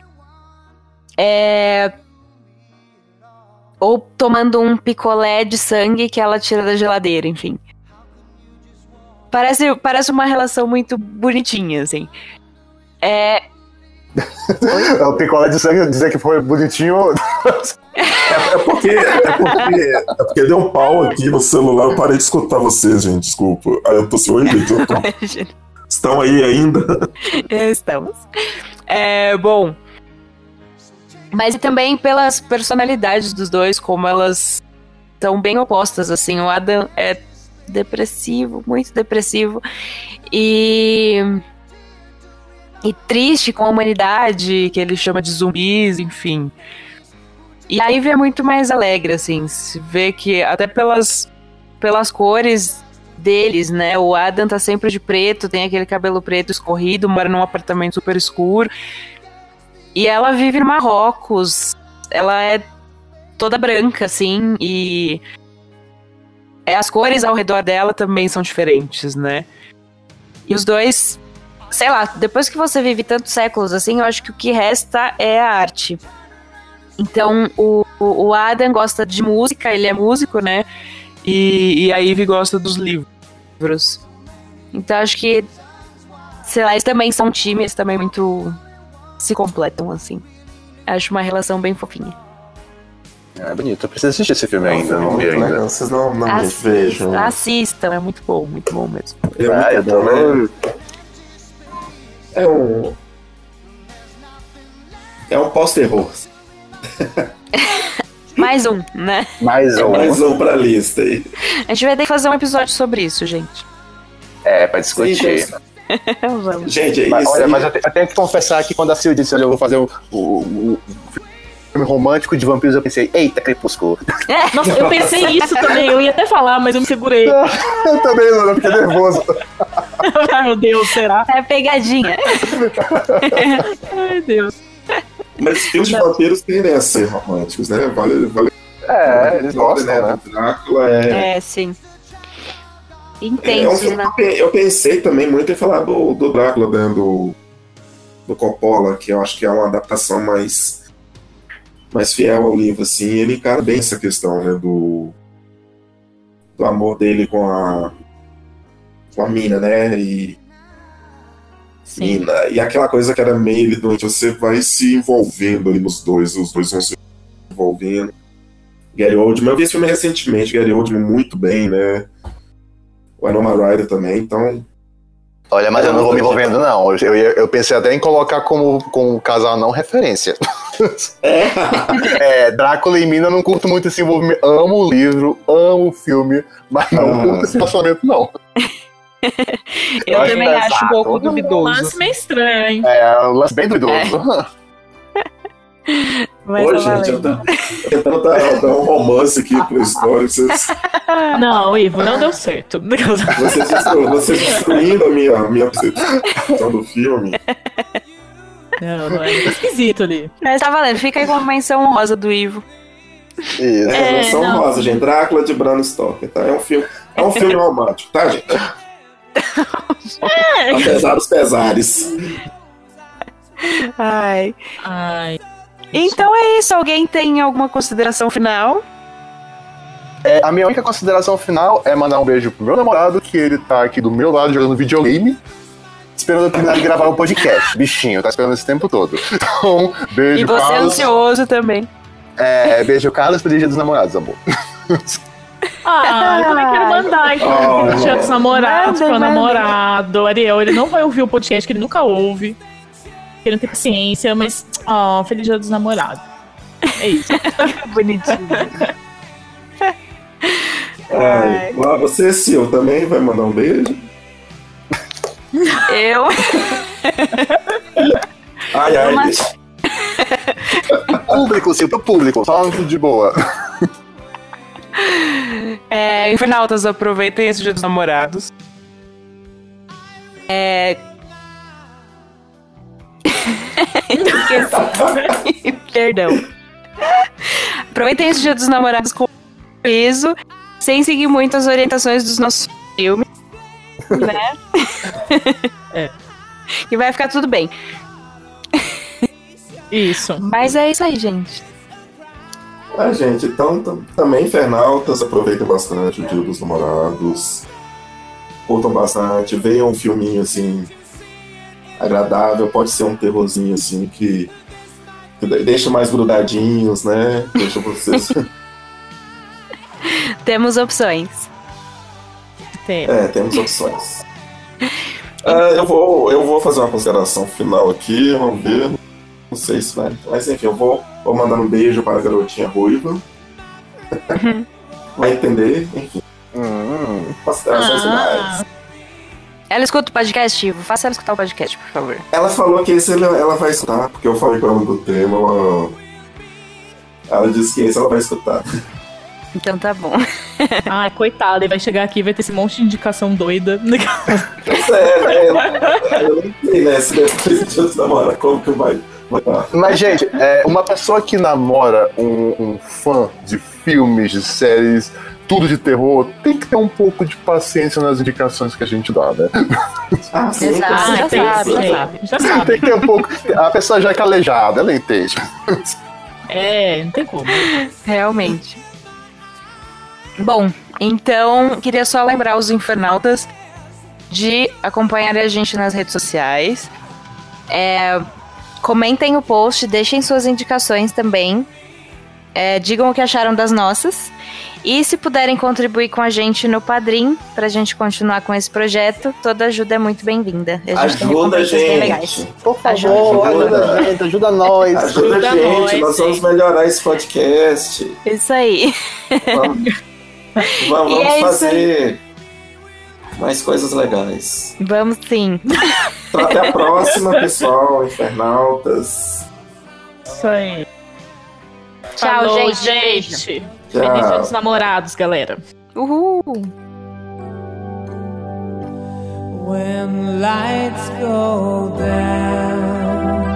É... Ou tomando um picolé de sangue que ela tira da geladeira, enfim. Parece, parece uma relação muito bonitinha, assim. É, é o picolé de sangue dizer que foi bonitinho. É, é, porque, é, porque, é porque deu um pau aqui no celular, eu parei de escutar vocês, gente, desculpa. Aí eu tô assim, oi, gente, eu tô... Estão aí ainda? Estamos. É, bom. Mas também pelas personalidades dos dois, como elas são bem opostas, assim. O Adam é depressivo, muito depressivo. E e triste com a humanidade, que ele chama de zumbis, enfim. E a Ivy é muito mais alegre, assim, se vê que até pelas, pelas cores deles, né? O Adam tá sempre de preto, tem aquele cabelo preto escorrido, mora num apartamento super escuro. E ela vive em Marrocos. Ela é toda branca, assim, e as cores ao redor dela também são diferentes, né? E os dois, sei lá, depois que você vive tantos séculos assim, eu acho que o que resta é a arte. Então, o, o Adam gosta de música, ele é músico, né? E, e a Ivy gosta dos livros. Então, acho que, sei lá, eles também são times, também muito se completam, assim. Acho uma relação bem fofinha. É bonito. Eu preciso assistir esse filme ainda, não vi ainda. Vocês não, não Assista, vejam. assistam, é muito bom, muito bom mesmo. É Ah, eu né? É um. É um pós-terror. Mais um, né? Mais É um. mais um pra lista aí. A gente vai ter que fazer um episódio sobre isso, gente. É, pra discutir. Sim, Gente, é Mas, isso. olha, aí. mas eu, te- eu tenho que confessar que quando a Sil disse, olha, eu vou fazer o, o- o filme romântico de vampiros, eu pensei, eita, Crepúsculo. Nossa, eu pensei isso também. Eu ia até falar, mas eu me segurei. eu também, mano, eu fiquei nervoso. Ai, meu Deus, será? É pegadinha. Ai, Deus. Mas filmes de vampiros tendem a ser românticos, né? Vale, vale É, eles gostam, né? Drácula é. É, sim. É um Intenso, filme né? eu pe- eu pensei também muito em falar do, do Drácula, né, do, do Coppola, que eu acho que é uma adaptação mais, mais fiel ao livro, assim. Ele encara bem essa questão, né, do, do amor dele com a, com a mina, né, e, Sim. e aquela coisa que era meio doente, você vai se envolvendo ali nos dois, os dois vão se envolvendo. Gary Oldman, eu vi esse filme recentemente, Gary Oldman muito bem, né, o Anoma Ryder também, então Olha, mas eu não vou me envolvendo, não. Eu, eu, eu pensei até em colocar como, como casal não referência. É, Drácula e Mina eu não curto muito esse envolvimento. Amo o livro, amo o filme, mas não Ah. curto esse relacionamento, não. Eu acho também acho um pouco Um duvidoso. lance meio estranho, hein? É um lance bem duvidoso. Mas Ô, tá gente, eu tentando dar, dar um romance aqui pra história. Vocês, Não, Ivo, não deu certo. vocês, destru- vocês destruindo a minha, a minha percepção do filme. Não, não é esquisito ali. Mas tá valendo. Fica aí com a menção rosa do Ivo. Isso. É, É, não. rosa, gente. Drácula de Bram Stoker, tá? É um filme, é um filme romântico, tá, gente? Apesar dos pesares. Ai. Ai. Então é isso. Alguém tem alguma consideração final? É, a minha única consideração final é mandar um beijo pro meu namorado, que ele tá aqui do meu lado jogando videogame, esperando eu terminar de gravar o podcast. Bichinho, tá esperando esse tempo todo. Então, beijo, E você é Carlos. ansioso também. É, beijo, Carlos, feliz dia dos namorados, amor. Ah, eu também quero mandar, então, Oh, oh, dia dos namorados manda, pro namorado. Ariel, ele não vai ouvir o podcast, que ele nunca ouve. Ele não tem paciência, mas, ó, feliz dia dos namorados. É isso. Bonitinho. Ai, lá, você, Sil, também vai mandar um beijo? Eu. Ai, ai, Mas- Público, sim, pro público, só de boa. É, Infernautas, aproveitem esse dia dos namorados. Perdão. Aproveitem esse dia dos namorados com peso, sem seguir muito as orientações dos nossos filmes. Né? É. E vai ficar tudo bem. Isso. Mas é isso aí, gente. Ah, gente, então tam- também Infernautas, aproveitem bastante o Dia dos Namorados. Curtam bastante, vejam um filminho assim agradável, pode ser um terrorzinho assim que, que de- deixa mais grudadinhos, né? Deixa vocês. Temos opções. Tem. é, temos opções. Ah, eu, vou, eu vou fazer uma consideração final aqui, vamos ver. Não sei se vai. Mas enfim, eu vou, vou mandar um beijo para a garotinha ruiva. vai entender, enfim. Hum, Considerações Ah, finais. Ela escuta o podcast, Ivo. Faça ela escutar o podcast, por favor. Ela falou que esse ela, ela vai escutar, porque eu falei com ela do tema. Ela, ela disse que esse ela vai escutar. Então tá bom. Ai, coitada, ele vai chegar aqui e vai ter esse monte de indicação doida. Pois é, né? Eu não sei, né? Se depois de namora, como que vai Mas, gente, é, uma pessoa que namora um, um fã de filmes, de séries, tudo de terror, tem que ter um pouco de paciência nas indicações que a gente dá, né? Ah, sim, Exato, já, sabe, já sabe, já sabe. Tem que ter um pouco. A pessoa já é calejada, ela entende. É, não tem como. Realmente. Bom, então queria só lembrar os infernautas de acompanharem a gente nas redes sociais. É, comentem o post, deixem suas indicações também. É, digam o que acharam das nossas. E se puderem contribuir com a gente no Padrim, pra gente continuar com esse projeto, toda ajuda é muito bem-vinda. Ajuda a gente. Por favor, ajuda, ajuda a gente, ajuda nós. Ajuda, ajuda a gente, nós, nós vamos melhorar esse podcast. Isso aí. Vamos, vamos é fazer mais coisas legais. Vamos sim. Então, até a próxima, pessoal, infernautas. Isso aí. Tchau, Falou, gente. gente. Tchau. Feliz dia dos namorados, galera. Uhul. When lights go down